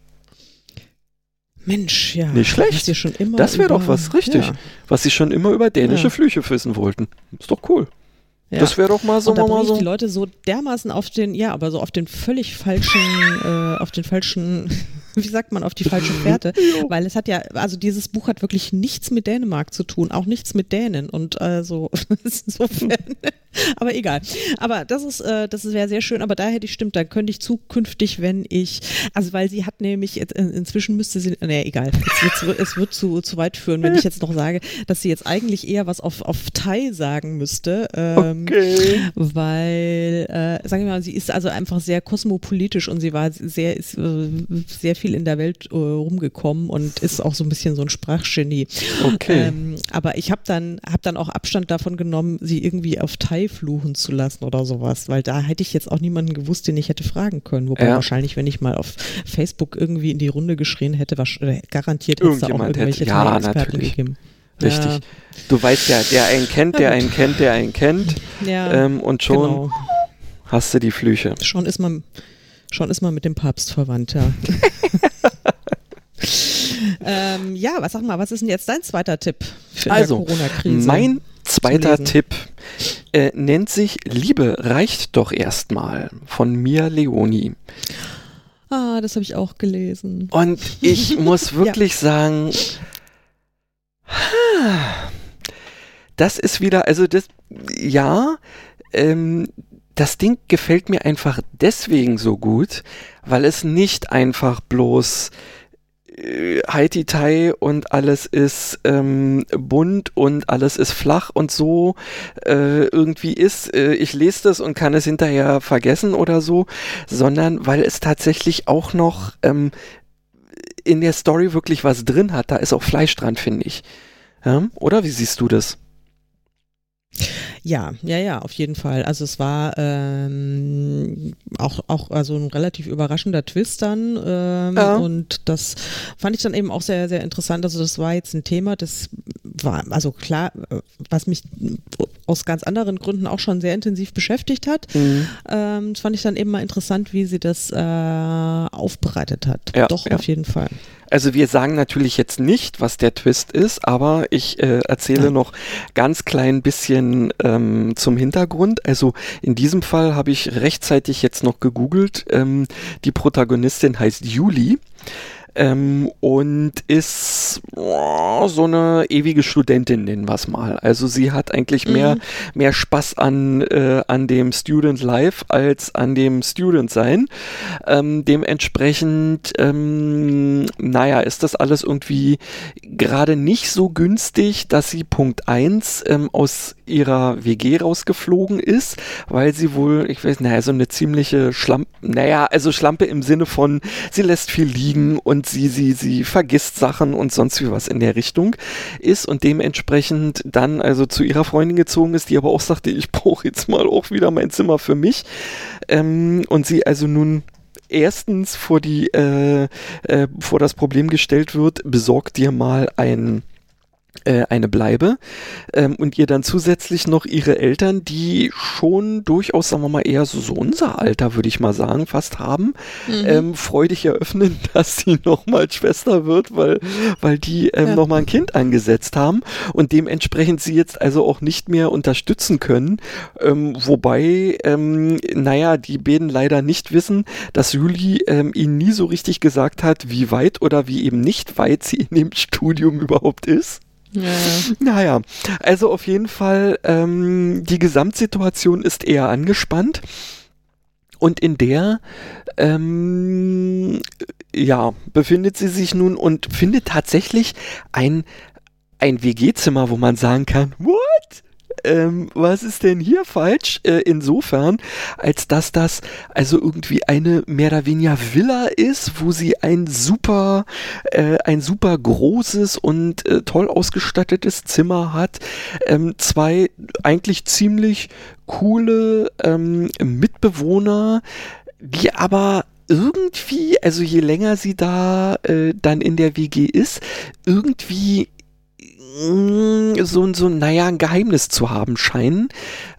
Mensch, ja. Nicht schlecht. das wäre doch was, richtig. Ja. Was sie schon immer über dänische ja. Flüche wissen wollten. Ist doch cool. Ja. Das wäre doch mal so und da mal so. die Leute so dermaßen auf den, ja, aber so auf den völlig falschen, äh, auf den falschen, wie sagt man, auf die falsche Fährte, weil es hat ja, also dieses Buch hat wirklich nichts mit Dänemark zu tun, auch nichts mit Dänen und also insofern aber egal. Aber das ist, äh, das wäre sehr schön. Aber da hätte ich stimmt, da könnte ich zukünftig, wenn ich, also weil sie hat nämlich jetzt in, inzwischen müsste sie, nee, egal. Jetzt, jetzt, es wird zu, zu weit führen, wenn ich jetzt noch sage, dass sie jetzt eigentlich eher was auf, auf Thai sagen müsste. Ähm, okay. Weil, äh, sagen wir mal, sie ist also einfach sehr kosmopolitisch und sie war sehr, ist äh, sehr viel in der Welt äh, rumgekommen und ist auch so ein bisschen so ein Sprachgenie. Okay. Ähm, aber ich habe dann, hab dann auch Abstand davon genommen, sie irgendwie auf Thai fluchen zu lassen oder sowas, weil da hätte ich jetzt auch niemanden gewusst, den ich hätte fragen können. Wobei ja. wahrscheinlich, wenn ich mal auf Facebook irgendwie in die Runde geschrien hätte, was, garantiert hätte es da auch irgendwelche hätte, ja, Experten gegeben. Richtig. Ja. Du weißt ja, der einen kennt, der einen kennt, der einen kennt. Ja, ähm, und schon genau. hast du die Flüche. Schon ist man, schon ist man mit dem Papst verwandt, ja. ähm, ja, was sag mal, was ist denn jetzt dein zweiter Tipp für also, die Corona-Krise? Mein zweiter Tipp äh, nennt sich Liebe reicht doch erstmal von Mia Leoni. Ah, das habe ich auch gelesen. Und ich muss wirklich ja. sagen, das ist wieder, also das, ja, ähm, das Ding gefällt mir einfach deswegen so gut, weil es nicht einfach bloß äh, Haiti-Tai und alles ist ähm, bunt und alles ist flach und so äh, irgendwie ist. Äh, ich lese das und kann es hinterher vergessen oder so, sondern weil es tatsächlich auch noch ähm, in der Story wirklich was drin hat. Da ist auch Fleisch dran, finde ich. Ja? Oder wie siehst du das? Ja, ja, ja, auf jeden Fall. Also es war ähm, auch, auch also ein relativ überraschender Twist dann ähm, ja. und das fand ich dann eben auch sehr, sehr interessant. Also das war jetzt ein Thema, das war, also klar, was mich aus ganz anderen Gründen auch schon sehr intensiv beschäftigt hat. Mhm. Ähm, das fand ich dann eben mal interessant, wie sie das äh, aufbereitet hat. Ja, Doch, ja. auf jeden Fall. Also wir sagen natürlich jetzt nicht, was der Twist ist, aber ich äh, erzähle noch ganz klein bisschen ähm, zum Hintergrund. Also in diesem Fall habe ich rechtzeitig jetzt noch gegoogelt. Ähm, die Protagonistin heißt Julie ähm, und ist oh, so eine ewige Studentin, nennen wir es mal. Also sie hat eigentlich mhm. mehr, mehr Spaß an, äh, an dem Student Life als an dem Student Sein. Ähm, dementsprechend, ähm, naja, ist das alles irgendwie gerade nicht so günstig, dass sie Punkt 1 ähm, aus ihrer WG rausgeflogen ist, weil sie wohl, ich weiß, naja, so eine ziemliche Schlampe, naja, also Schlampe im Sinne von, sie lässt viel liegen und sie, sie, sie vergisst Sachen und sonst wie was in der Richtung ist und dementsprechend dann also zu ihrer Freundin gezogen ist, die aber auch sagte, ich brauche jetzt mal auch wieder mein Zimmer für mich. Ähm, und sie also nun erstens vor die äh, äh, vor das Problem gestellt wird, besorg dir mal ein eine Bleibe ähm, und ihr dann zusätzlich noch ihre Eltern, die schon durchaus, sagen wir mal, eher so, so unser Alter, würde ich mal sagen, fast haben, mhm. ähm, freudig eröffnen, dass sie nochmal Schwester wird, weil, weil die ähm, ja. nochmal ein Kind angesetzt haben und dementsprechend sie jetzt also auch nicht mehr unterstützen können. Ähm, wobei, ähm, naja, die beiden leider nicht wissen, dass Juli ähm, ihnen nie so richtig gesagt hat, wie weit oder wie eben nicht weit sie in dem Studium überhaupt ist. Ja. Naja, also auf jeden Fall, ähm, die Gesamtsituation ist eher angespannt. Und in der, ähm, ja, befindet sie sich nun und findet tatsächlich ein, ein WG-Zimmer, wo man sagen kann, what? Ähm, was ist denn hier falsch? Äh, insofern, als dass das also irgendwie eine mehr oder weniger Villa ist, wo sie ein super, äh, ein super großes und äh, toll ausgestattetes Zimmer hat. Ähm, zwei eigentlich ziemlich coole ähm, Mitbewohner, die aber irgendwie, also je länger sie da äh, dann in der WG ist, irgendwie so, so, naja, ein Geheimnis zu haben scheinen,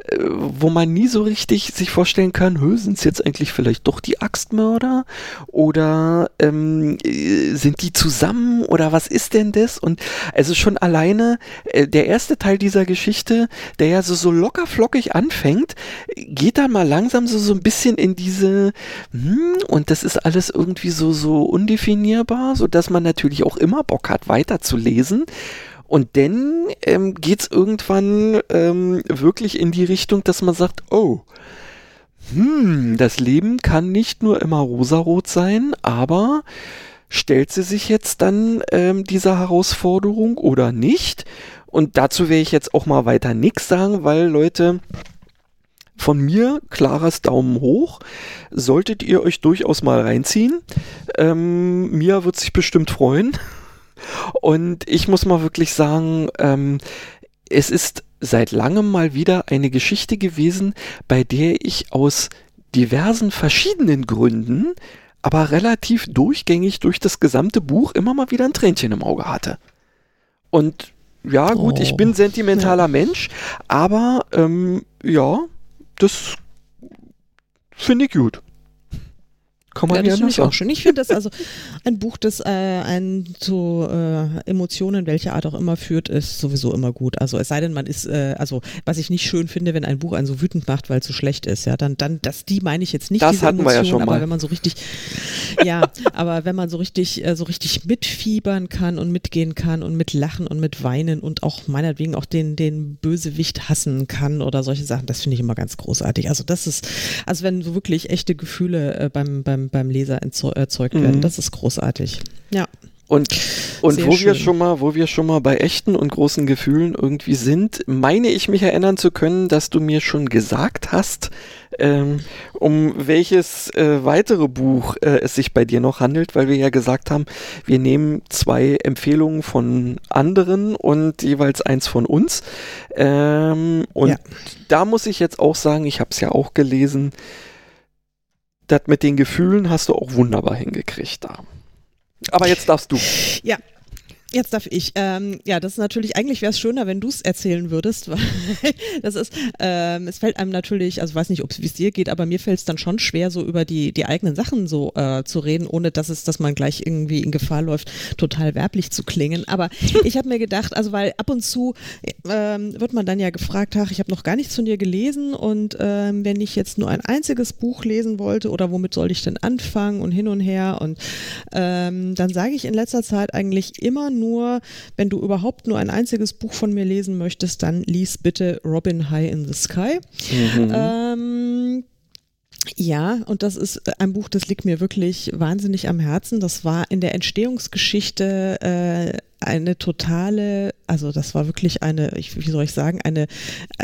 äh, wo man nie so richtig sich vorstellen kann, sind es jetzt eigentlich vielleicht doch die Axtmörder? Oder ähm, äh, sind die zusammen? Oder was ist denn das? Und also schon alleine äh, der erste Teil dieser Geschichte, der ja so, so locker flockig anfängt, geht dann mal langsam so, so ein bisschen in diese, hm, und das ist alles irgendwie so, so undefinierbar, so dass man natürlich auch immer Bock hat, weiterzulesen. Und dann ähm, geht es irgendwann ähm, wirklich in die Richtung, dass man sagt, oh, hm, das Leben kann nicht nur immer rosarot sein, aber stellt sie sich jetzt dann ähm, dieser Herausforderung oder nicht? Und dazu werde ich jetzt auch mal weiter nichts sagen, weil Leute, von mir klares Daumen hoch. Solltet ihr euch durchaus mal reinziehen. Ähm, Mia wird sich bestimmt freuen. Und ich muss mal wirklich sagen, ähm, es ist seit langem mal wieder eine Geschichte gewesen, bei der ich aus diversen verschiedenen Gründen, aber relativ durchgängig durch das gesamte Buch immer mal wieder ein Tränchen im Auge hatte. Und ja, gut, oh. ich bin sentimentaler ja. Mensch, aber ähm, ja, das finde ich gut. Komm mal ja, das finde ich auch schön. Ich finde das also ein Buch, das äh, einen zu äh, Emotionen, welcher Art auch immer führt, ist sowieso immer gut. Also es sei denn, man ist, äh, also was ich nicht schön finde, wenn ein Buch einen so wütend macht, weil es so schlecht ist, ja, dann, dann, das, die meine ich jetzt nicht. Das diese hatten wir ja schon aber mal. wenn man so richtig, ja, aber wenn man so richtig, äh, so richtig mitfiebern kann und mitgehen kann und mitlachen und mit weinen und auch meinetwegen auch den, den Bösewicht hassen kann oder solche Sachen, das finde ich immer ganz großartig. Also das ist, also wenn so wirklich echte Gefühle äh, beim, beim, beim Leser erzeugt werden, Mhm. das ist großartig. Ja. Und, und Sehr wo wir schon mal, wo wir schon mal bei echten und großen Gefühlen irgendwie sind, meine ich mich erinnern zu können, dass du mir schon gesagt hast, ähm, um welches äh, weitere Buch äh, es sich bei dir noch handelt, weil wir ja gesagt haben, wir nehmen zwei Empfehlungen von anderen und jeweils eins von uns. Ähm, und Ja. da muss ich jetzt auch sagen, ich habe es ja auch gelesen, das mit den Gefühlen hast du auch wunderbar hingekriegt da. Aber jetzt darfst du. Jetzt darf ich. Ähm, ja, das ist natürlich, eigentlich wäre es schöner, wenn du es erzählen würdest, weil das ist, ähm, es fällt einem natürlich, also ich weiß nicht, ob es wie es dir geht, aber mir fällt es dann schon schwer, so über die, die eigenen Sachen so äh, zu reden, ohne dass es, dass man gleich irgendwie in Gefahr läuft, total werblich zu klingen. Aber ich habe mir gedacht, also weil ab und zu ähm, wird man dann ja gefragt, ach, ich habe noch gar nichts von dir gelesen und ähm, wenn ich jetzt nur ein einziges Buch lesen wollte oder womit soll ich denn anfangen und hin und her und ähm, dann sage ich in letzter Zeit eigentlich immer nur, wenn du überhaupt nur ein einziges Buch von mir lesen möchtest, dann lies bitte Robin High in the Sky. Mhm. Ähm, ja, und das ist ein Buch, das liegt mir wirklich wahnsinnig am Herzen. Das war in der Entstehungsgeschichte äh, eine totale, also das war wirklich eine, ich, wie soll ich sagen, eine,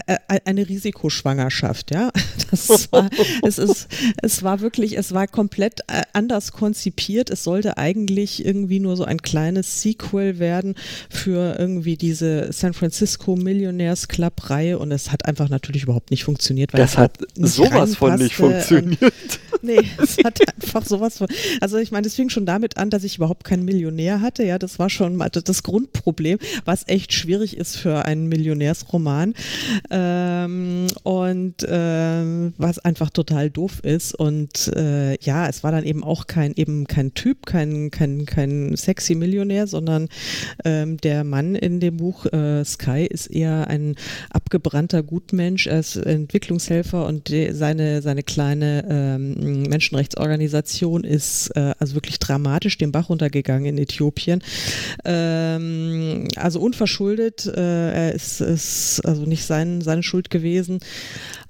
äh, eine Risikoschwangerschaft, ja. Das war, es ist, es war wirklich, es war komplett äh, anders konzipiert. Es sollte eigentlich irgendwie nur so ein kleines Sequel werden für irgendwie diese San Francisco Millionaires Club Reihe und es hat einfach natürlich überhaupt nicht funktioniert, weil Das hat sowas von nicht reinpasste und- funktioniert. Nee, es hat einfach sowas von. Also ich meine, es fing schon damit an, dass ich überhaupt keinen Millionär hatte. Ja, das war schon mal das Grundproblem, was echt schwierig ist für einen Millionärsroman. Ähm, und ähm, was einfach total doof ist. Und äh, ja, es war dann eben auch kein eben kein Typ, kein, kein, kein sexy Millionär, sondern ähm, der Mann in dem Buch äh, Sky ist eher ein abgebrannter Gutmensch. Er ist Entwicklungshelfer und die, seine, seine kleine ähm, Menschenrechtsorganisation ist äh, also wirklich dramatisch den Bach runtergegangen in Äthiopien. Ähm, also unverschuldet. Äh, er ist, ist also nicht sein, seine Schuld gewesen.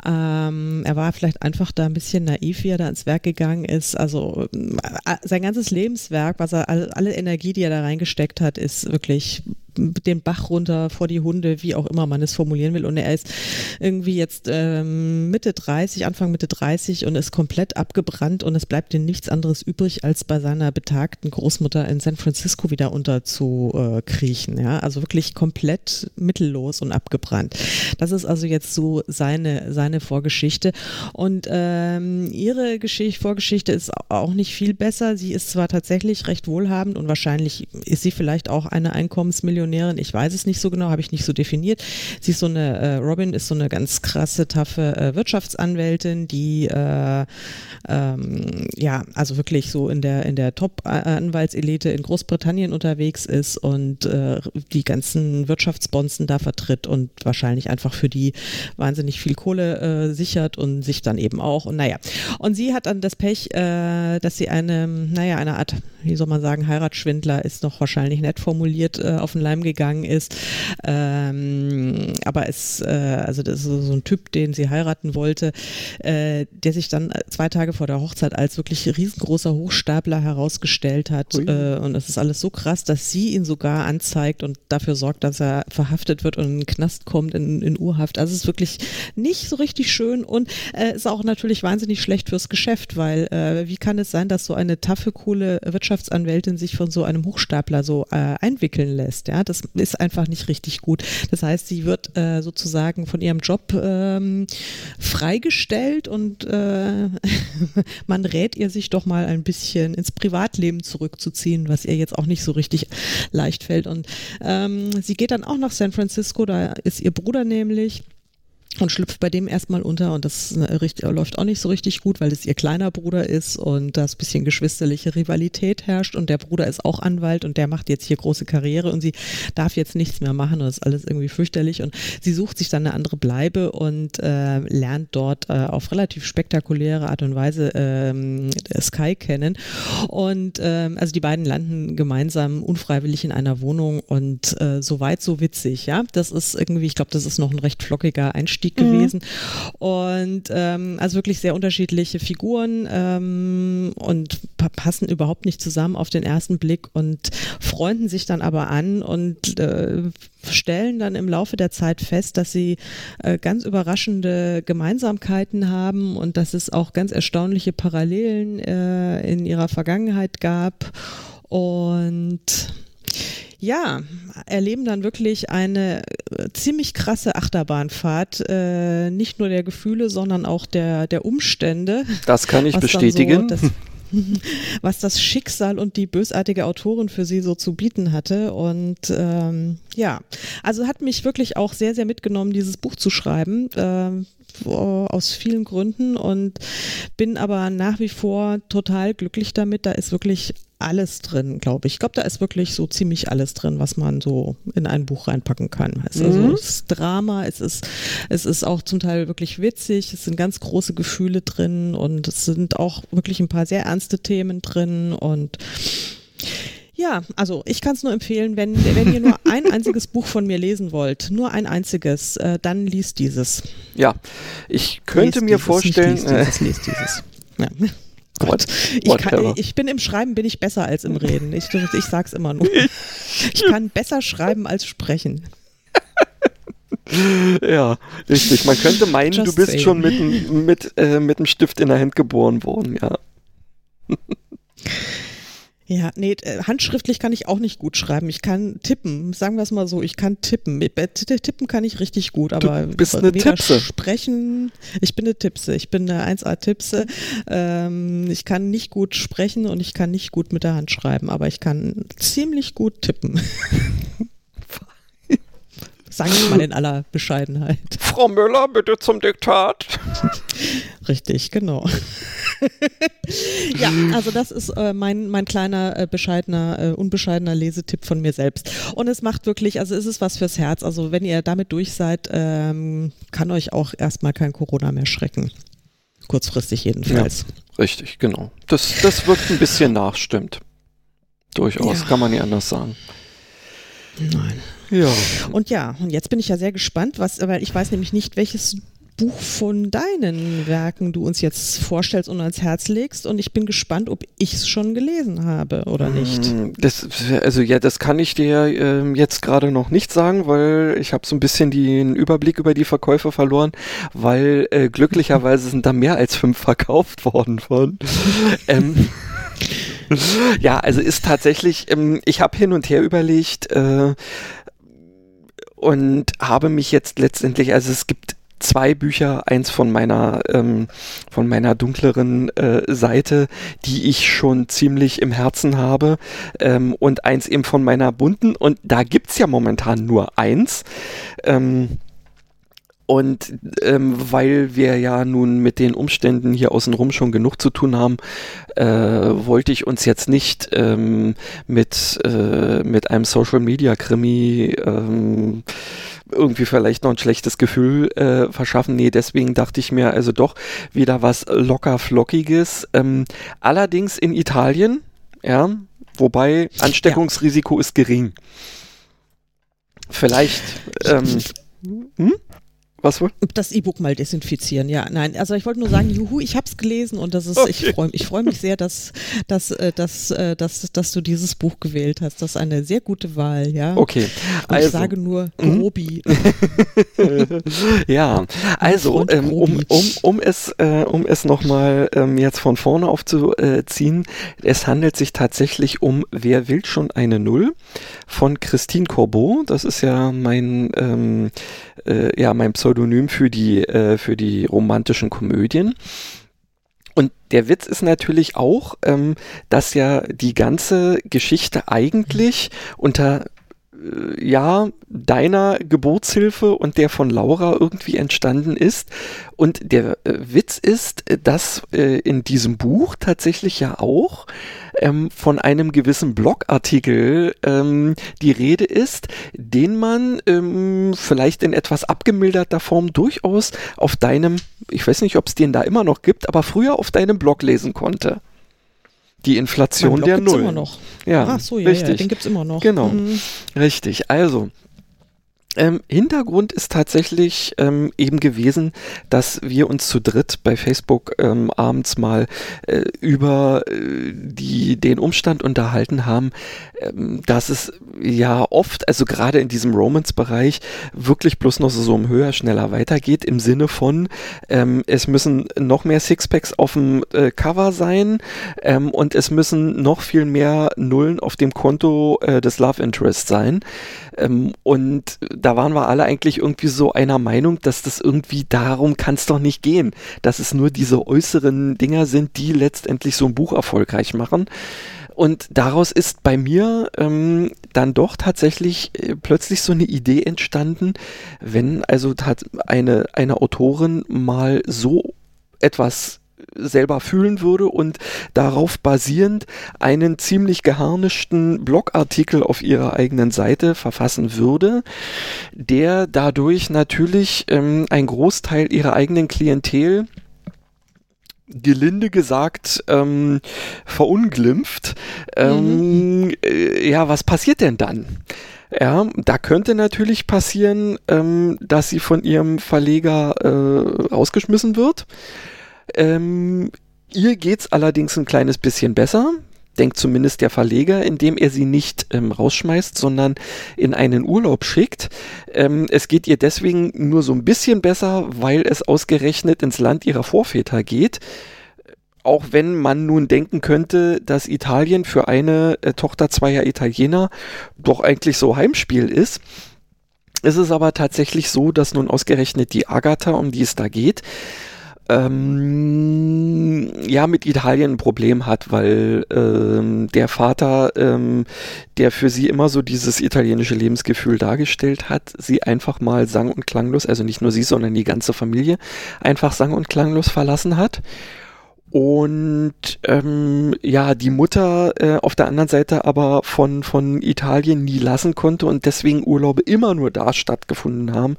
Ähm, er war vielleicht einfach da ein bisschen naiv, wie er da ins Werk gegangen ist. Also äh, sein ganzes Lebenswerk, was er, all- alle Energie, die er da reingesteckt hat, ist wirklich den Bach runter vor die Hunde, wie auch immer man es formulieren will. Und er ist irgendwie jetzt ähm, Mitte 30, Anfang Mitte 30 und ist komplett abgebrannt und es bleibt ihm nichts anderes übrig, als bei seiner betagten Großmutter in San Francisco wieder unterzukriechen. Ja? Also wirklich komplett mittellos und abgebrannt. Das ist also jetzt so seine, seine Vorgeschichte. Und ähm, ihre Geschichte, Vorgeschichte ist auch nicht viel besser. Sie ist zwar tatsächlich recht wohlhabend und wahrscheinlich ist sie vielleicht auch eine Einkommensmillionärin. Ich weiß es nicht so genau, habe ich nicht so definiert. Sie ist so eine, äh, Robin ist so eine ganz krasse, taffe äh, Wirtschaftsanwältin, die äh, ähm, ja, also wirklich so in der, in der Top-Anwaltselite in Großbritannien unterwegs ist und äh, die ganzen Wirtschaftsbonzen da vertritt und wahrscheinlich einfach für die wahnsinnig viel Kohle äh, sichert und sich dann eben auch. Und naja, und sie hat dann das Pech, äh, dass sie eine, naja, eine Art, wie soll man sagen, Heiratsschwindler ist noch wahrscheinlich nett formuliert, äh, auf den Leim gegangen ist. Ähm, aber es, äh, also das ist so ein Typ, den sie heiraten wollte, äh, der sich dann zwei Tage vor der Hochzeit als wirklich riesengroßer Hochstapler herausgestellt hat. Äh, und es ist alles so krass, dass sie ihn sogar anzeigt und dafür sorgt, dass er verhaftet wird und in den Knast kommt, in, in Urhaft. Also es ist wirklich nicht so richtig schön und äh, ist auch natürlich wahnsinnig schlecht fürs Geschäft, weil äh, wie kann es sein, dass so eine taffe, coole Wirtschaftsanwältin sich von so einem Hochstapler so äh, einwickeln lässt? Ja, das ist einfach nicht richtig gut. Das heißt, sie wird äh, sozusagen von ihrem Job ähm, freigestellt und äh, man rät ihr, sich doch mal ein bisschen ins Privatleben zurückzuziehen, was ihr jetzt auch nicht so richtig leicht fällt. Und ähm, sie geht dann auch nach San Francisco, da ist ihr Bruder nämlich. Und schlüpft bei dem erstmal unter und das äh, läuft auch nicht so richtig gut, weil es ihr kleiner Bruder ist und das bisschen geschwisterliche Rivalität herrscht und der Bruder ist auch Anwalt und der macht jetzt hier große Karriere und sie darf jetzt nichts mehr machen und das ist alles irgendwie fürchterlich und sie sucht sich dann eine andere Bleibe und äh, lernt dort äh, auf relativ spektakuläre Art und Weise ähm, Sky kennen und ähm, also die beiden landen gemeinsam unfreiwillig in einer Wohnung und äh, soweit so witzig, ja. Das ist irgendwie, ich glaube, das ist noch ein recht flockiger Einstieg mhm. gewesen und ähm, also wirklich sehr unterschiedliche Figuren ähm, und passen überhaupt nicht zusammen auf den ersten Blick und freunden sich dann aber an und äh, stellen dann im Laufe der Zeit fest, dass sie äh, ganz überraschende Gemeinsamkeiten haben und dass es auch ganz erstaunliche Parallelen äh, in ihrer Vergangenheit gab. Und ja, erleben dann wirklich eine äh, ziemlich krasse Achterbahnfahrt, äh, nicht nur der Gefühle, sondern auch der, der Umstände. Das kann ich bestätigen. So, was das Schicksal und die bösartige Autorin für sie so zu bieten hatte. Und ähm, ja, also hat mich wirklich auch sehr, sehr mitgenommen, dieses Buch zu schreiben. Ähm, aus vielen Gründen und bin aber nach wie vor total glücklich damit. Da ist wirklich alles drin, glaube ich. Ich glaube, da ist wirklich so ziemlich alles drin, was man so in ein Buch reinpacken kann. Es, also, mhm. es ist Drama, es ist, es ist auch zum Teil wirklich witzig, es sind ganz große Gefühle drin und es sind auch wirklich ein paar sehr ernste Themen drin und ja, also ich kann es nur empfehlen, wenn, wenn ihr nur ein einziges Buch von mir lesen wollt, nur ein einziges, äh, dann liest dieses. Ja, ich könnte lest mir dieses, vorstellen. Liest dieses, äh, liest dieses. Ja. Gott. Ich, kann, ich, bin im Schreiben bin ich besser als im Reden. Ich, ich sag's immer nur. Ich kann besser schreiben als sprechen. ja, richtig. Man könnte meinen, Just du bist saying. schon mit, mit, äh, mit einem Stift in der Hand geboren worden, ja. Ja, nee, äh, handschriftlich kann ich auch nicht gut schreiben. Ich kann tippen, sagen wir es mal so, ich kann tippen. Tippen kann ich richtig gut, aber du bist eine Tipse. sprechen, ich bin eine Tipse, ich bin eine 1A-Tipse. Ähm, ich kann nicht gut sprechen und ich kann nicht gut mit der Hand schreiben, aber ich kann ziemlich gut tippen. Sagen wir mal in aller Bescheidenheit. Frau Müller, bitte zum Diktat. Richtig, genau. ja, also das ist äh, mein, mein kleiner, äh, bescheidener, äh, unbescheidener Lesetipp von mir selbst. Und es macht wirklich, also es ist was fürs Herz. Also wenn ihr damit durch seid, ähm, kann euch auch erstmal kein Corona mehr schrecken. Kurzfristig jedenfalls. Ja, richtig, genau. Das, das wirkt ein bisschen nach, stimmt. Durchaus, ja. kann man nicht anders sagen. Nein. Ja. Und ja, und jetzt bin ich ja sehr gespannt, was, weil ich weiß nämlich nicht, welches Buch von deinen Werken du uns jetzt vorstellst und ans Herz legst. Und ich bin gespannt, ob ich es schon gelesen habe oder nicht. Mm, das, also ja, das kann ich dir äh, jetzt gerade noch nicht sagen, weil ich habe so ein bisschen den Überblick über die Verkäufe verloren, weil äh, glücklicherweise sind da mehr als fünf verkauft worden von. ähm, ja, also ist tatsächlich, ähm, ich habe hin und her überlegt äh, und habe mich jetzt letztendlich, also es gibt zwei Bücher, eins von meiner ähm, von meiner dunkleren äh, Seite, die ich schon ziemlich im Herzen habe, ähm, und eins eben von meiner bunten. Und da gibt's ja momentan nur eins. Ähm, und ähm, weil wir ja nun mit den Umständen hier außenrum schon genug zu tun haben, äh, wollte ich uns jetzt nicht ähm, mit, äh, mit einem Social Media Krimi ähm, irgendwie vielleicht noch ein schlechtes Gefühl äh, verschaffen. Nee, deswegen dachte ich mir also doch wieder was locker flockiges. Ähm, allerdings in Italien, ja, wobei Ansteckungsrisiko ja. ist gering. Vielleicht. Ähm, hm? Was wohl? Das E-Book mal desinfizieren, ja. Nein, also ich wollte nur sagen, juhu, ich habe es gelesen und das ist, okay. ich freue ich freu mich sehr, dass, dass, äh, dass, äh, dass, dass du dieses Buch gewählt hast. Das ist eine sehr gute Wahl, ja. Okay. Also, ich sage nur mhm. Grobi. ja, also ähm, um, um, um es, äh, um es nochmal ähm, jetzt von vorne aufzuziehen, es handelt sich tatsächlich um Wer will schon eine Null von Christine Corbeau. Das ist ja mein, ähm, äh, ja, mein Pseudonym Pseudonym für die, äh, für die romantischen Komödien. Und der Witz ist natürlich auch, ähm, dass ja die ganze Geschichte eigentlich unter ja, deiner Geburtshilfe und der von Laura irgendwie entstanden ist. Und der äh, Witz ist, dass äh, in diesem Buch tatsächlich ja auch ähm, von einem gewissen Blogartikel ähm, die Rede ist, den man ähm, vielleicht in etwas abgemilderter Form durchaus auf deinem, ich weiß nicht, ob es den da immer noch gibt, aber früher auf deinem Blog lesen konnte. Die Inflation der Null. immer noch. Ja, Ach so, ja, richtig. ja, den gibt's immer noch. Genau. Mhm. Richtig. Also, ähm, Hintergrund ist tatsächlich ähm, eben gewesen, dass wir uns zu dritt bei Facebook ähm, abends mal äh, über äh, die, den Umstand unterhalten haben, ähm, dass es ja oft, also gerade in diesem Romance-Bereich, wirklich bloß noch so um höher, schneller weitergeht, im Sinne von, ähm, es müssen noch mehr Sixpacks auf dem äh, Cover sein ähm, und es müssen noch viel mehr Nullen auf dem Konto äh, des Love Interest sein. Und da waren wir alle eigentlich irgendwie so einer Meinung, dass das irgendwie darum kann es doch nicht gehen, dass es nur diese äußeren Dinger sind, die letztendlich so ein Buch erfolgreich machen. Und daraus ist bei mir ähm, dann doch tatsächlich äh, plötzlich so eine Idee entstanden, wenn also eine, eine Autorin mal so etwas selber fühlen würde und darauf basierend einen ziemlich geharnischten Blogartikel auf ihrer eigenen Seite verfassen würde, der dadurch natürlich ähm, ein Großteil ihrer eigenen Klientel gelinde gesagt ähm, verunglimpft. Ähm, äh, ja, was passiert denn dann? Ja, da könnte natürlich passieren, ähm, dass sie von ihrem Verleger äh, rausgeschmissen wird. Ähm, ihr geht's allerdings ein kleines bisschen besser, denkt zumindest der Verleger, indem er sie nicht ähm, rausschmeißt, sondern in einen Urlaub schickt. Ähm, es geht ihr deswegen nur so ein bisschen besser, weil es ausgerechnet ins Land ihrer Vorväter geht. Auch wenn man nun denken könnte, dass Italien für eine äh, Tochter zweier Italiener doch eigentlich so Heimspiel ist. ist Es aber tatsächlich so, dass nun ausgerechnet die Agatha, um die es da geht, ähm, ja, mit Italien ein Problem hat, weil ähm, der Vater, ähm, der für sie immer so dieses italienische Lebensgefühl dargestellt hat, sie einfach mal sang- und klanglos, also nicht nur sie, sondern die ganze Familie, einfach sang- und klanglos verlassen hat. Und ähm, ja, die Mutter äh, auf der anderen Seite aber von, von Italien nie lassen konnte und deswegen Urlaube immer nur da stattgefunden haben.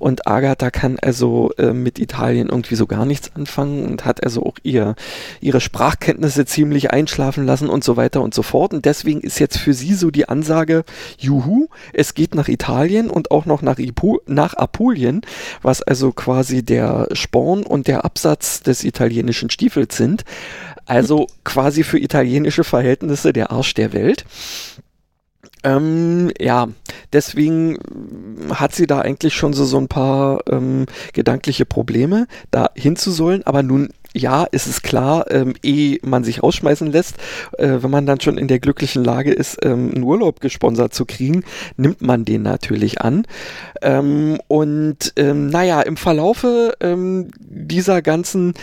Und Agatha kann also äh, mit Italien irgendwie so gar nichts anfangen und hat also auch ihr, ihre Sprachkenntnisse ziemlich einschlafen lassen und so weiter und so fort. Und deswegen ist jetzt für sie so die Ansage, juhu, es geht nach Italien und auch noch nach, Ipu nach Apulien, was also quasi der Sporn und der Absatz des italienischen Stiefels sind. Also quasi für italienische Verhältnisse der Arsch der Welt. Ähm, ja, deswegen hat sie da eigentlich schon so, so ein paar ähm, gedankliche Probleme, da hinzusollen. Aber nun, ja, ist es klar, ähm, ehe man sich ausschmeißen lässt, äh, wenn man dann schon in der glücklichen Lage ist, ähm, einen Urlaub gesponsert zu kriegen, nimmt man den natürlich an. Ähm, und ähm, naja, im Verlaufe ähm, dieser ganzen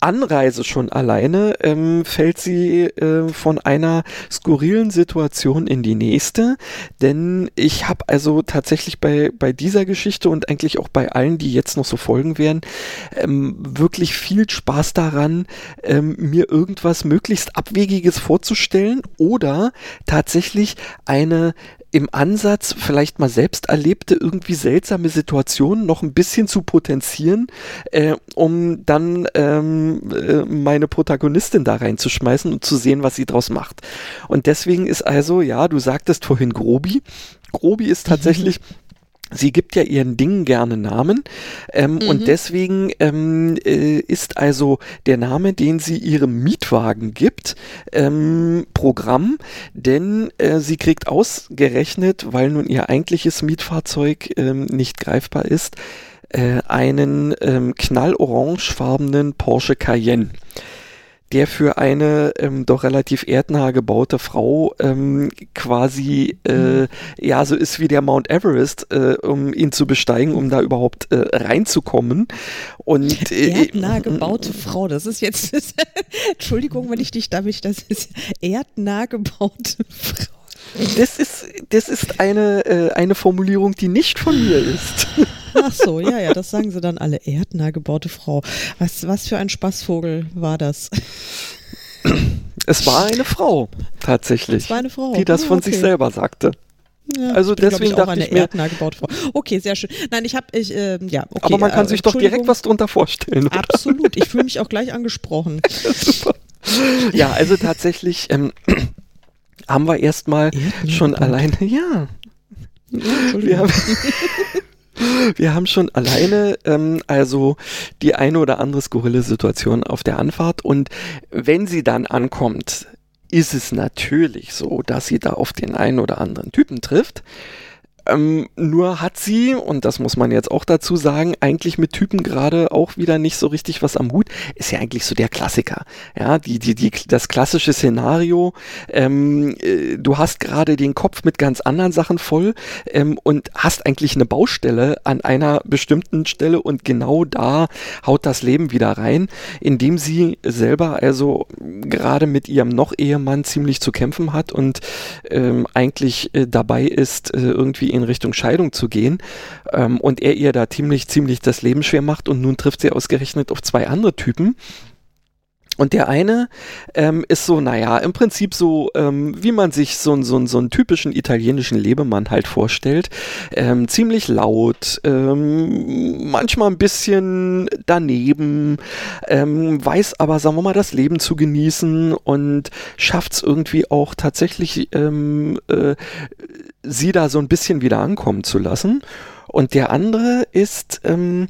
Anreise schon alleine ähm, fällt sie äh, von einer skurrilen Situation in die nächste, denn ich habe also tatsächlich bei, bei dieser Geschichte und eigentlich auch bei allen, die jetzt noch so folgen werden, ähm, wirklich viel Spaß daran, ähm, mir irgendwas möglichst Abwegiges vorzustellen oder tatsächlich eine im Ansatz vielleicht mal selbst erlebte irgendwie seltsame Situationen noch ein bisschen zu potenzieren, äh, um dann ähm, äh, meine Protagonistin da reinzuschmeißen und zu sehen, was sie draus macht. Und deswegen ist also, ja, du sagtest vorhin Grobi. Grobi ist tatsächlich Sie gibt ja ihren Dingen gerne Namen ähm, mhm. und deswegen ähm, äh, ist also der Name, den sie ihrem Mietwagen gibt, ähm, Programm, denn äh, sie kriegt ausgerechnet, weil nun ihr eigentliches Mietfahrzeug ähm, nicht greifbar ist, äh, einen ähm, knallorangefarbenen Porsche Cayenne der für eine ähm, doch relativ erdnah gebaute Frau ähm, quasi äh, mhm. ja so ist wie der Mount Everest, äh, um ihn zu besteigen, um da überhaupt äh, reinzukommen. Und äh, erdnah gebaute Frau, das ist jetzt Entschuldigung, wenn ich dich damit, das ist erdnah gebaute Frau. Das ist, das ist eine, äh, eine Formulierung, die nicht von mir ist. Ach so, ja, ja, das sagen sie dann alle. Erdnah gebaute Frau. Was, was für ein Spaßvogel war das? Es war eine Frau, tatsächlich. Es war eine Frau. Die das von okay. sich selber sagte. Ja, Also bin, deswegen ich, auch dachte eine ich mir- erdnah gebaute Frau. Okay, sehr schön. Nein, ich habe, ich, ähm, ja, okay. Aber man kann äh, sich doch direkt was drunter vorstellen. Oder? Absolut. Ich fühle mich auch gleich angesprochen. Super. Ja, also tatsächlich ähm, haben wir erstmal schon gebaut. alleine, ja, Ja, wir haben, wir haben schon alleine ähm, also die eine oder andere skurrile Situation auf der Anfahrt und wenn sie dann ankommt, ist es natürlich so, dass sie da auf den einen oder anderen Typen trifft. Ähm, nur hat sie, und das muss man jetzt auch dazu sagen, eigentlich mit Typen gerade auch wieder nicht so richtig was am Hut. Ist ja eigentlich so der Klassiker. Ja, die, die, die, das klassische Szenario. Ähm, äh, du hast gerade den Kopf mit ganz anderen Sachen voll ähm, und hast eigentlich eine Baustelle an einer bestimmten Stelle und genau da haut das Leben wieder rein, indem sie selber also gerade mit ihrem noch Ehemann ziemlich zu kämpfen hat und ähm, eigentlich äh, dabei ist, äh, irgendwie in Richtung Scheidung zu gehen ähm, und er ihr da ziemlich, ziemlich das Leben schwer macht und nun trifft sie ausgerechnet auf zwei andere Typen. Und der eine ähm, ist so, naja, im Prinzip so, ähm, wie man sich so, einen- so, so einen typischen italienischen Lebemann halt vorstellt. Ähm, ziemlich laut, ähm, manchmal ein bisschen daneben, ähm, weiß aber, sagen wir mal, das Leben zu genießen und schafft es irgendwie auch tatsächlich, ähm, äh, sie da so ein bisschen wieder ankommen zu lassen. Und der andere ist ähm,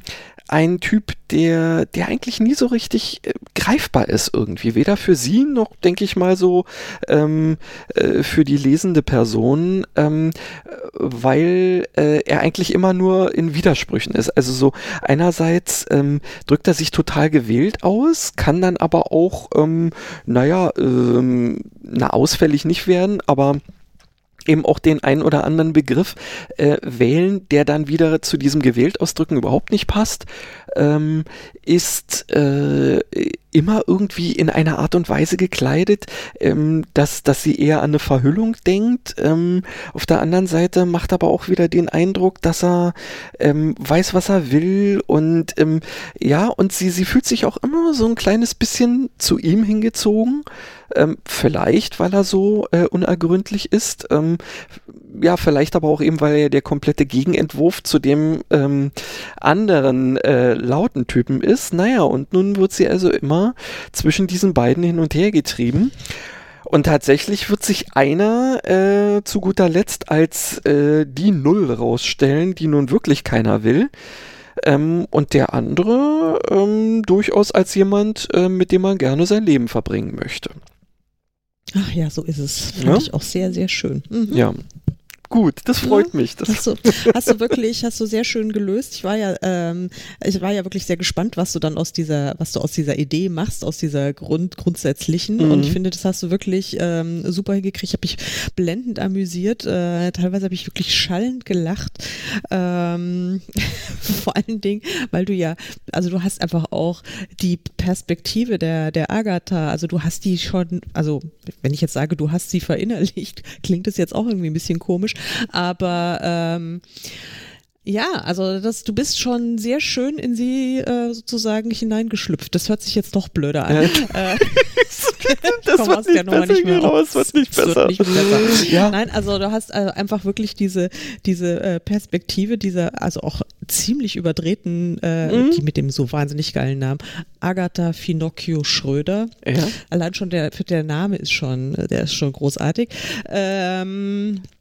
ein Typ, der, der eigentlich nie so richtig äh, greifbar ist irgendwie. Weder für sie noch, denke ich mal, so ähm, äh, für die lesende Person, ähm, äh, weil äh, er eigentlich immer nur in Widersprüchen ist. Also so einerseits ähm, drückt er sich total gewählt aus, kann dann aber auch, ähm, naja, ähm, na, ausfällig nicht werden, aber eben auch den einen oder anderen Begriff äh, wählen, der dann wieder zu diesem gewählt ausdrücken überhaupt nicht passt, ähm, ist äh, immer irgendwie in einer Art und Weise gekleidet, ähm, dass, dass sie eher an eine Verhüllung denkt. Ähm, auf der anderen Seite macht aber auch wieder den Eindruck, dass er ähm, weiß, was er will und ähm, ja, und sie, sie fühlt sich auch immer so ein kleines bisschen zu ihm hingezogen. Ähm, vielleicht, weil er so äh, unergründlich ist. Ja, vielleicht aber auch eben, weil er der komplette Gegenentwurf zu dem ähm, anderen äh, lauten Typen ist. Naja, und nun wird sie also immer zwischen diesen beiden hin und her getrieben. Und tatsächlich wird sich einer äh, zu guter Letzt als äh, die Null rausstellen, die nun wirklich keiner will. Ähm, und der andere ähm, durchaus als jemand, äh, mit dem man gerne sein Leben verbringen möchte. Ach ja, so ist es. Fand Ja? ich auch sehr, sehr schön. Mhm. Ja. Gut, das freut mich. Das, Hast du, hast du wirklich, hast du sehr schön gelöst. Ich war ja, ähm, ich war ja wirklich sehr gespannt, was du dann aus dieser, was du aus dieser Idee machst, aus dieser Grund, grundsätzlichen. Mhm. Und ich finde, das hast du wirklich ähm, super hingekriegt. Ich habe mich blendend amüsiert. Äh, teilweise habe ich wirklich schallend gelacht. Ähm, vor allen Dingen, weil du ja, also du hast einfach auch die Perspektive der, der Agatha, also du hast die schon, also wenn ich jetzt sage, du hast sie verinnerlicht, klingt das jetzt auch irgendwie ein bisschen komisch, aber ähm, ja, also das, du bist schon sehr schön in sie äh, sozusagen hineingeschlüpft. Das hört sich jetzt doch blöder an. Ja. Äh, das wird nicht besser, genau, es wird nicht Es besser. wird nicht besser. Ja. Nein, also du hast äh, einfach wirklich diese, diese äh, Perspektive, dieser, also auch ziemlich überdrehten, äh, Mhm. die mit dem so wahnsinnig geilen Namen, Agatha Finocchio Schröder. Ja. Allein schon der, der Name ist schon, der ist schon großartig. Ähm, Äh.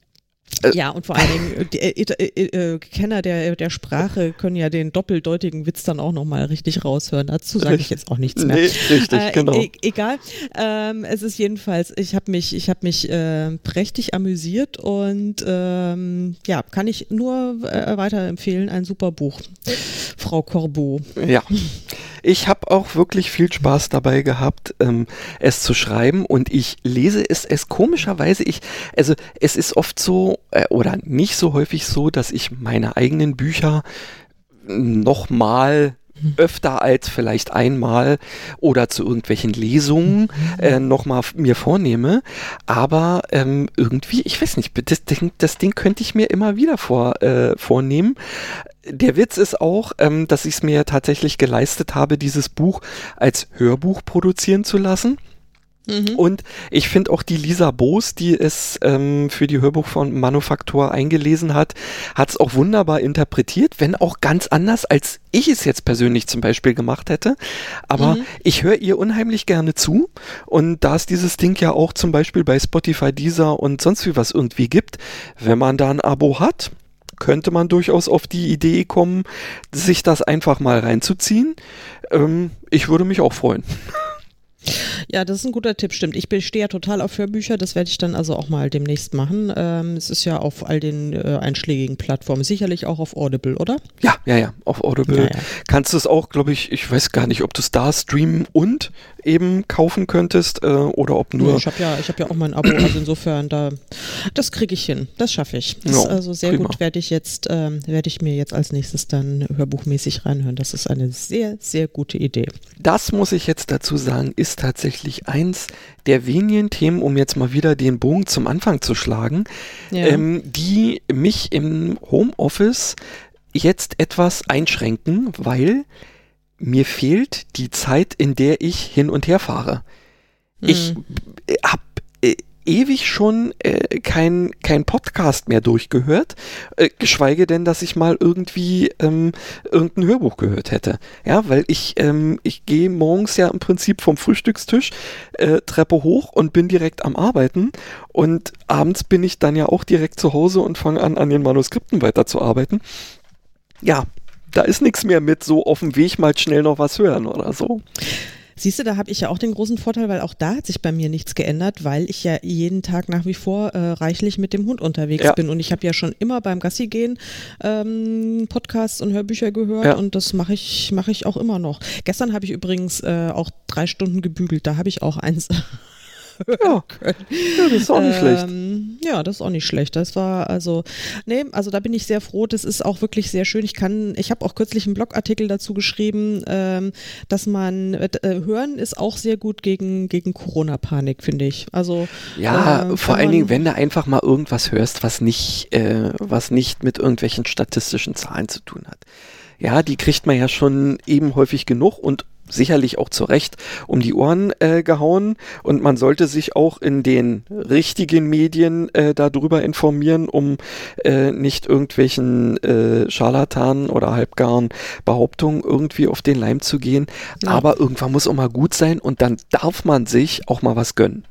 Ja, und vor allen Dingen, die, äh, äh, äh, Kenner der, der Sprache können ja den doppeldeutigen Witz dann auch nochmal richtig raushören. Dazu sage ich jetzt auch nichts mehr. Nee, richtig, Äh, genau. e egal. Ähm, es ist jedenfalls, ich habe mich, ich habe mich äh, prächtig amüsiert und ähm, ja, kann ich nur äh, weiterempfehlen. Ein super Buch. Frau Corbeau. Ja. Ich habe auch wirklich viel Spaß dabei gehabt, ähm, es zu schreiben und ich lese es, es komischerweise, ich, also es ist oft so, äh, oder nicht so häufig so, dass ich meine eigenen Bücher nochmal öfter als vielleicht einmal oder zu irgendwelchen Lesungen äh, nochmal mir vornehme. Aber ähm, irgendwie, ich weiß nicht, das Ding, das Ding könnte ich mir immer wieder vor, äh, vornehmen. Der Witz ist auch, ähm, dass ich es mir tatsächlich geleistet habe, dieses Buch als Hörbuch produzieren zu lassen. Mhm. Und ich finde auch die Lisa Boos, die es ähm, für die Hörbuch von Manufaktur eingelesen hat, hat es auch wunderbar interpretiert, wenn auch ganz anders, als ich es jetzt persönlich zum Beispiel gemacht hätte. Aber mhm. ich höre ihr unheimlich gerne zu. Und da es dieses Ding ja auch zum Beispiel bei Spotify, Deezer und sonst wie was irgendwie gibt, wenn man da ein Abo hat, könnte man durchaus auf die Idee kommen, sich das einfach mal reinzuziehen. Ähm, ich würde mich auch freuen. Ja, das ist ein guter Tipp, stimmt. Ich stehe ja total auf Hörbücher, das werde ich dann also auch mal demnächst machen. Ähm, es ist ja auf all den äh, einschlägigen Plattformen, sicherlich auch auf Audible, oder? Ja, ja, ja, auf Audible. Ja, ja. Kannst du es auch, glaube ich, ich weiß gar nicht, ob du es da streamen und eben kaufen könntest äh, oder ob nur. Ja, ich habe ja, ich habe ja auch mein Abo, also insofern da, das kriege ich hin, das schaffe ich. Das ist also sehr prima. gut, werde ich jetzt, ähm, werde ich mir jetzt als nächstes dann hörbuchmäßig reinhören. Das ist eine sehr, sehr gute Idee. Das muss ich jetzt dazu sagen, ist tatsächlich eins der wenigen Themen, um jetzt mal wieder den Bogen zum Anfang zu schlagen, ja. ähm, die mich im Homeoffice jetzt etwas einschränken, weil mir fehlt die Zeit, in der ich hin und her fahre. Mhm. Ich habe äh, ewig schon äh, kein, kein Podcast mehr durchgehört, äh, geschweige denn, dass ich mal irgendwie ähm, irgendein Hörbuch gehört hätte. Ja, weil ich, ähm, ich gehe morgens ja im Prinzip vom Frühstückstisch äh, Treppe hoch und bin direkt am Arbeiten und abends bin ich dann ja auch direkt zu Hause und fange an, an den Manuskripten weiterzuarbeiten. Ja, da ist nichts mehr mit so auf dem Weg mal schnell noch was hören oder so. Siehst du, da habe ich ja auch den großen Vorteil, weil auch da hat sich bei mir nichts geändert, weil ich ja jeden Tag nach wie vor äh, reichlich mit dem Hund unterwegs ja. bin. Und ich habe ja schon immer beim Gassi gehen ähm, Podcasts und Hörbücher gehört ja. und das mache ich, mache ich auch immer noch. Gestern habe ich übrigens äh, auch drei Stunden gebügelt, da habe ich auch eins ja. können. Ja, das ist auch nicht ähm, schlecht. Ja, das ist auch nicht schlecht. Das war also, nee, also da bin ich sehr froh. Das ist auch wirklich sehr schön. Ich kann, ich habe auch kürzlich einen Blogartikel dazu geschrieben, ähm, dass man äh, hören ist auch sehr gut gegen, gegen Corona-Panik, finde ich. Also ja, äh, vor allen Dingen, wenn du einfach mal irgendwas hörst, was nicht, äh, was nicht mit irgendwelchen statistischen Zahlen zu tun hat. Ja, die kriegt man ja schon eben häufig genug und sicherlich auch zu Recht um die Ohren äh, gehauen und man sollte sich auch in den richtigen Medien äh, darüber informieren, um äh, nicht irgendwelchen äh, Scharlatanen oder halbgaren Behauptungen irgendwie auf den Leim zu gehen. Ja. Aber irgendwann muss auch mal gut sein und dann darf man sich auch mal was gönnen.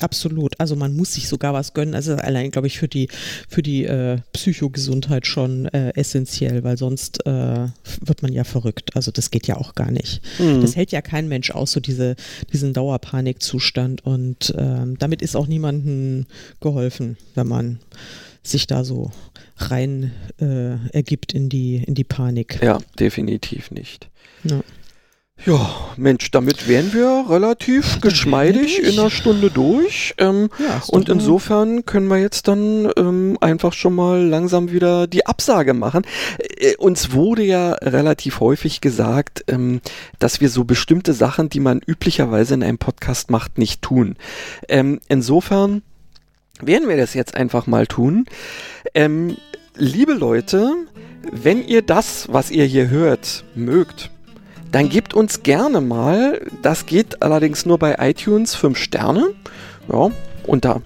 Absolut. Also man muss sich sogar was gönnen. Also allein, glaube ich, für die, für die äh, Psychogesundheit schon äh, essentiell, weil sonst äh, wird man ja verrückt. Also das geht ja auch gar nicht. Mhm. Das hält ja kein Mensch aus, so diese, diesen Dauerpanikzustand. Und ähm, damit ist auch niemandem geholfen, wenn man sich da so rein äh, ergibt in die, in die Panik. Ja, definitiv nicht. Ja. Ja, Mensch, damit wären wir relativ geschmeidig in einer Stunde durch. Ähm, ja, und insofern können wir jetzt dann ähm, einfach schon mal langsam wieder die Absage machen. Äh, uns wurde ja relativ häufig gesagt, ähm, dass wir so bestimmte Sachen, die man üblicherweise in einem Podcast macht, nicht tun. Ähm, insofern werden wir das jetzt einfach mal tun. Ähm, liebe Leute, wenn ihr das, was ihr hier hört, mögt, dann gebt uns gerne mal, das geht allerdings nur bei iTunes, 5 Sterne. Ja, und da,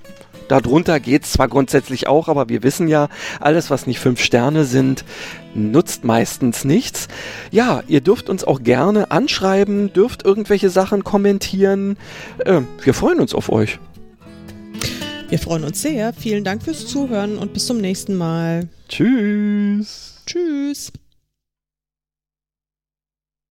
darunter geht es zwar grundsätzlich auch, aber wir wissen ja, alles, was nicht 5 Sterne sind, nutzt meistens nichts. Ja, ihr dürft uns auch gerne anschreiben, dürft irgendwelche Sachen kommentieren. Äh, wir freuen uns auf euch. Wir freuen uns sehr. Vielen Dank fürs Zuhören und bis zum nächsten Mal. Tschüss. Tschüss.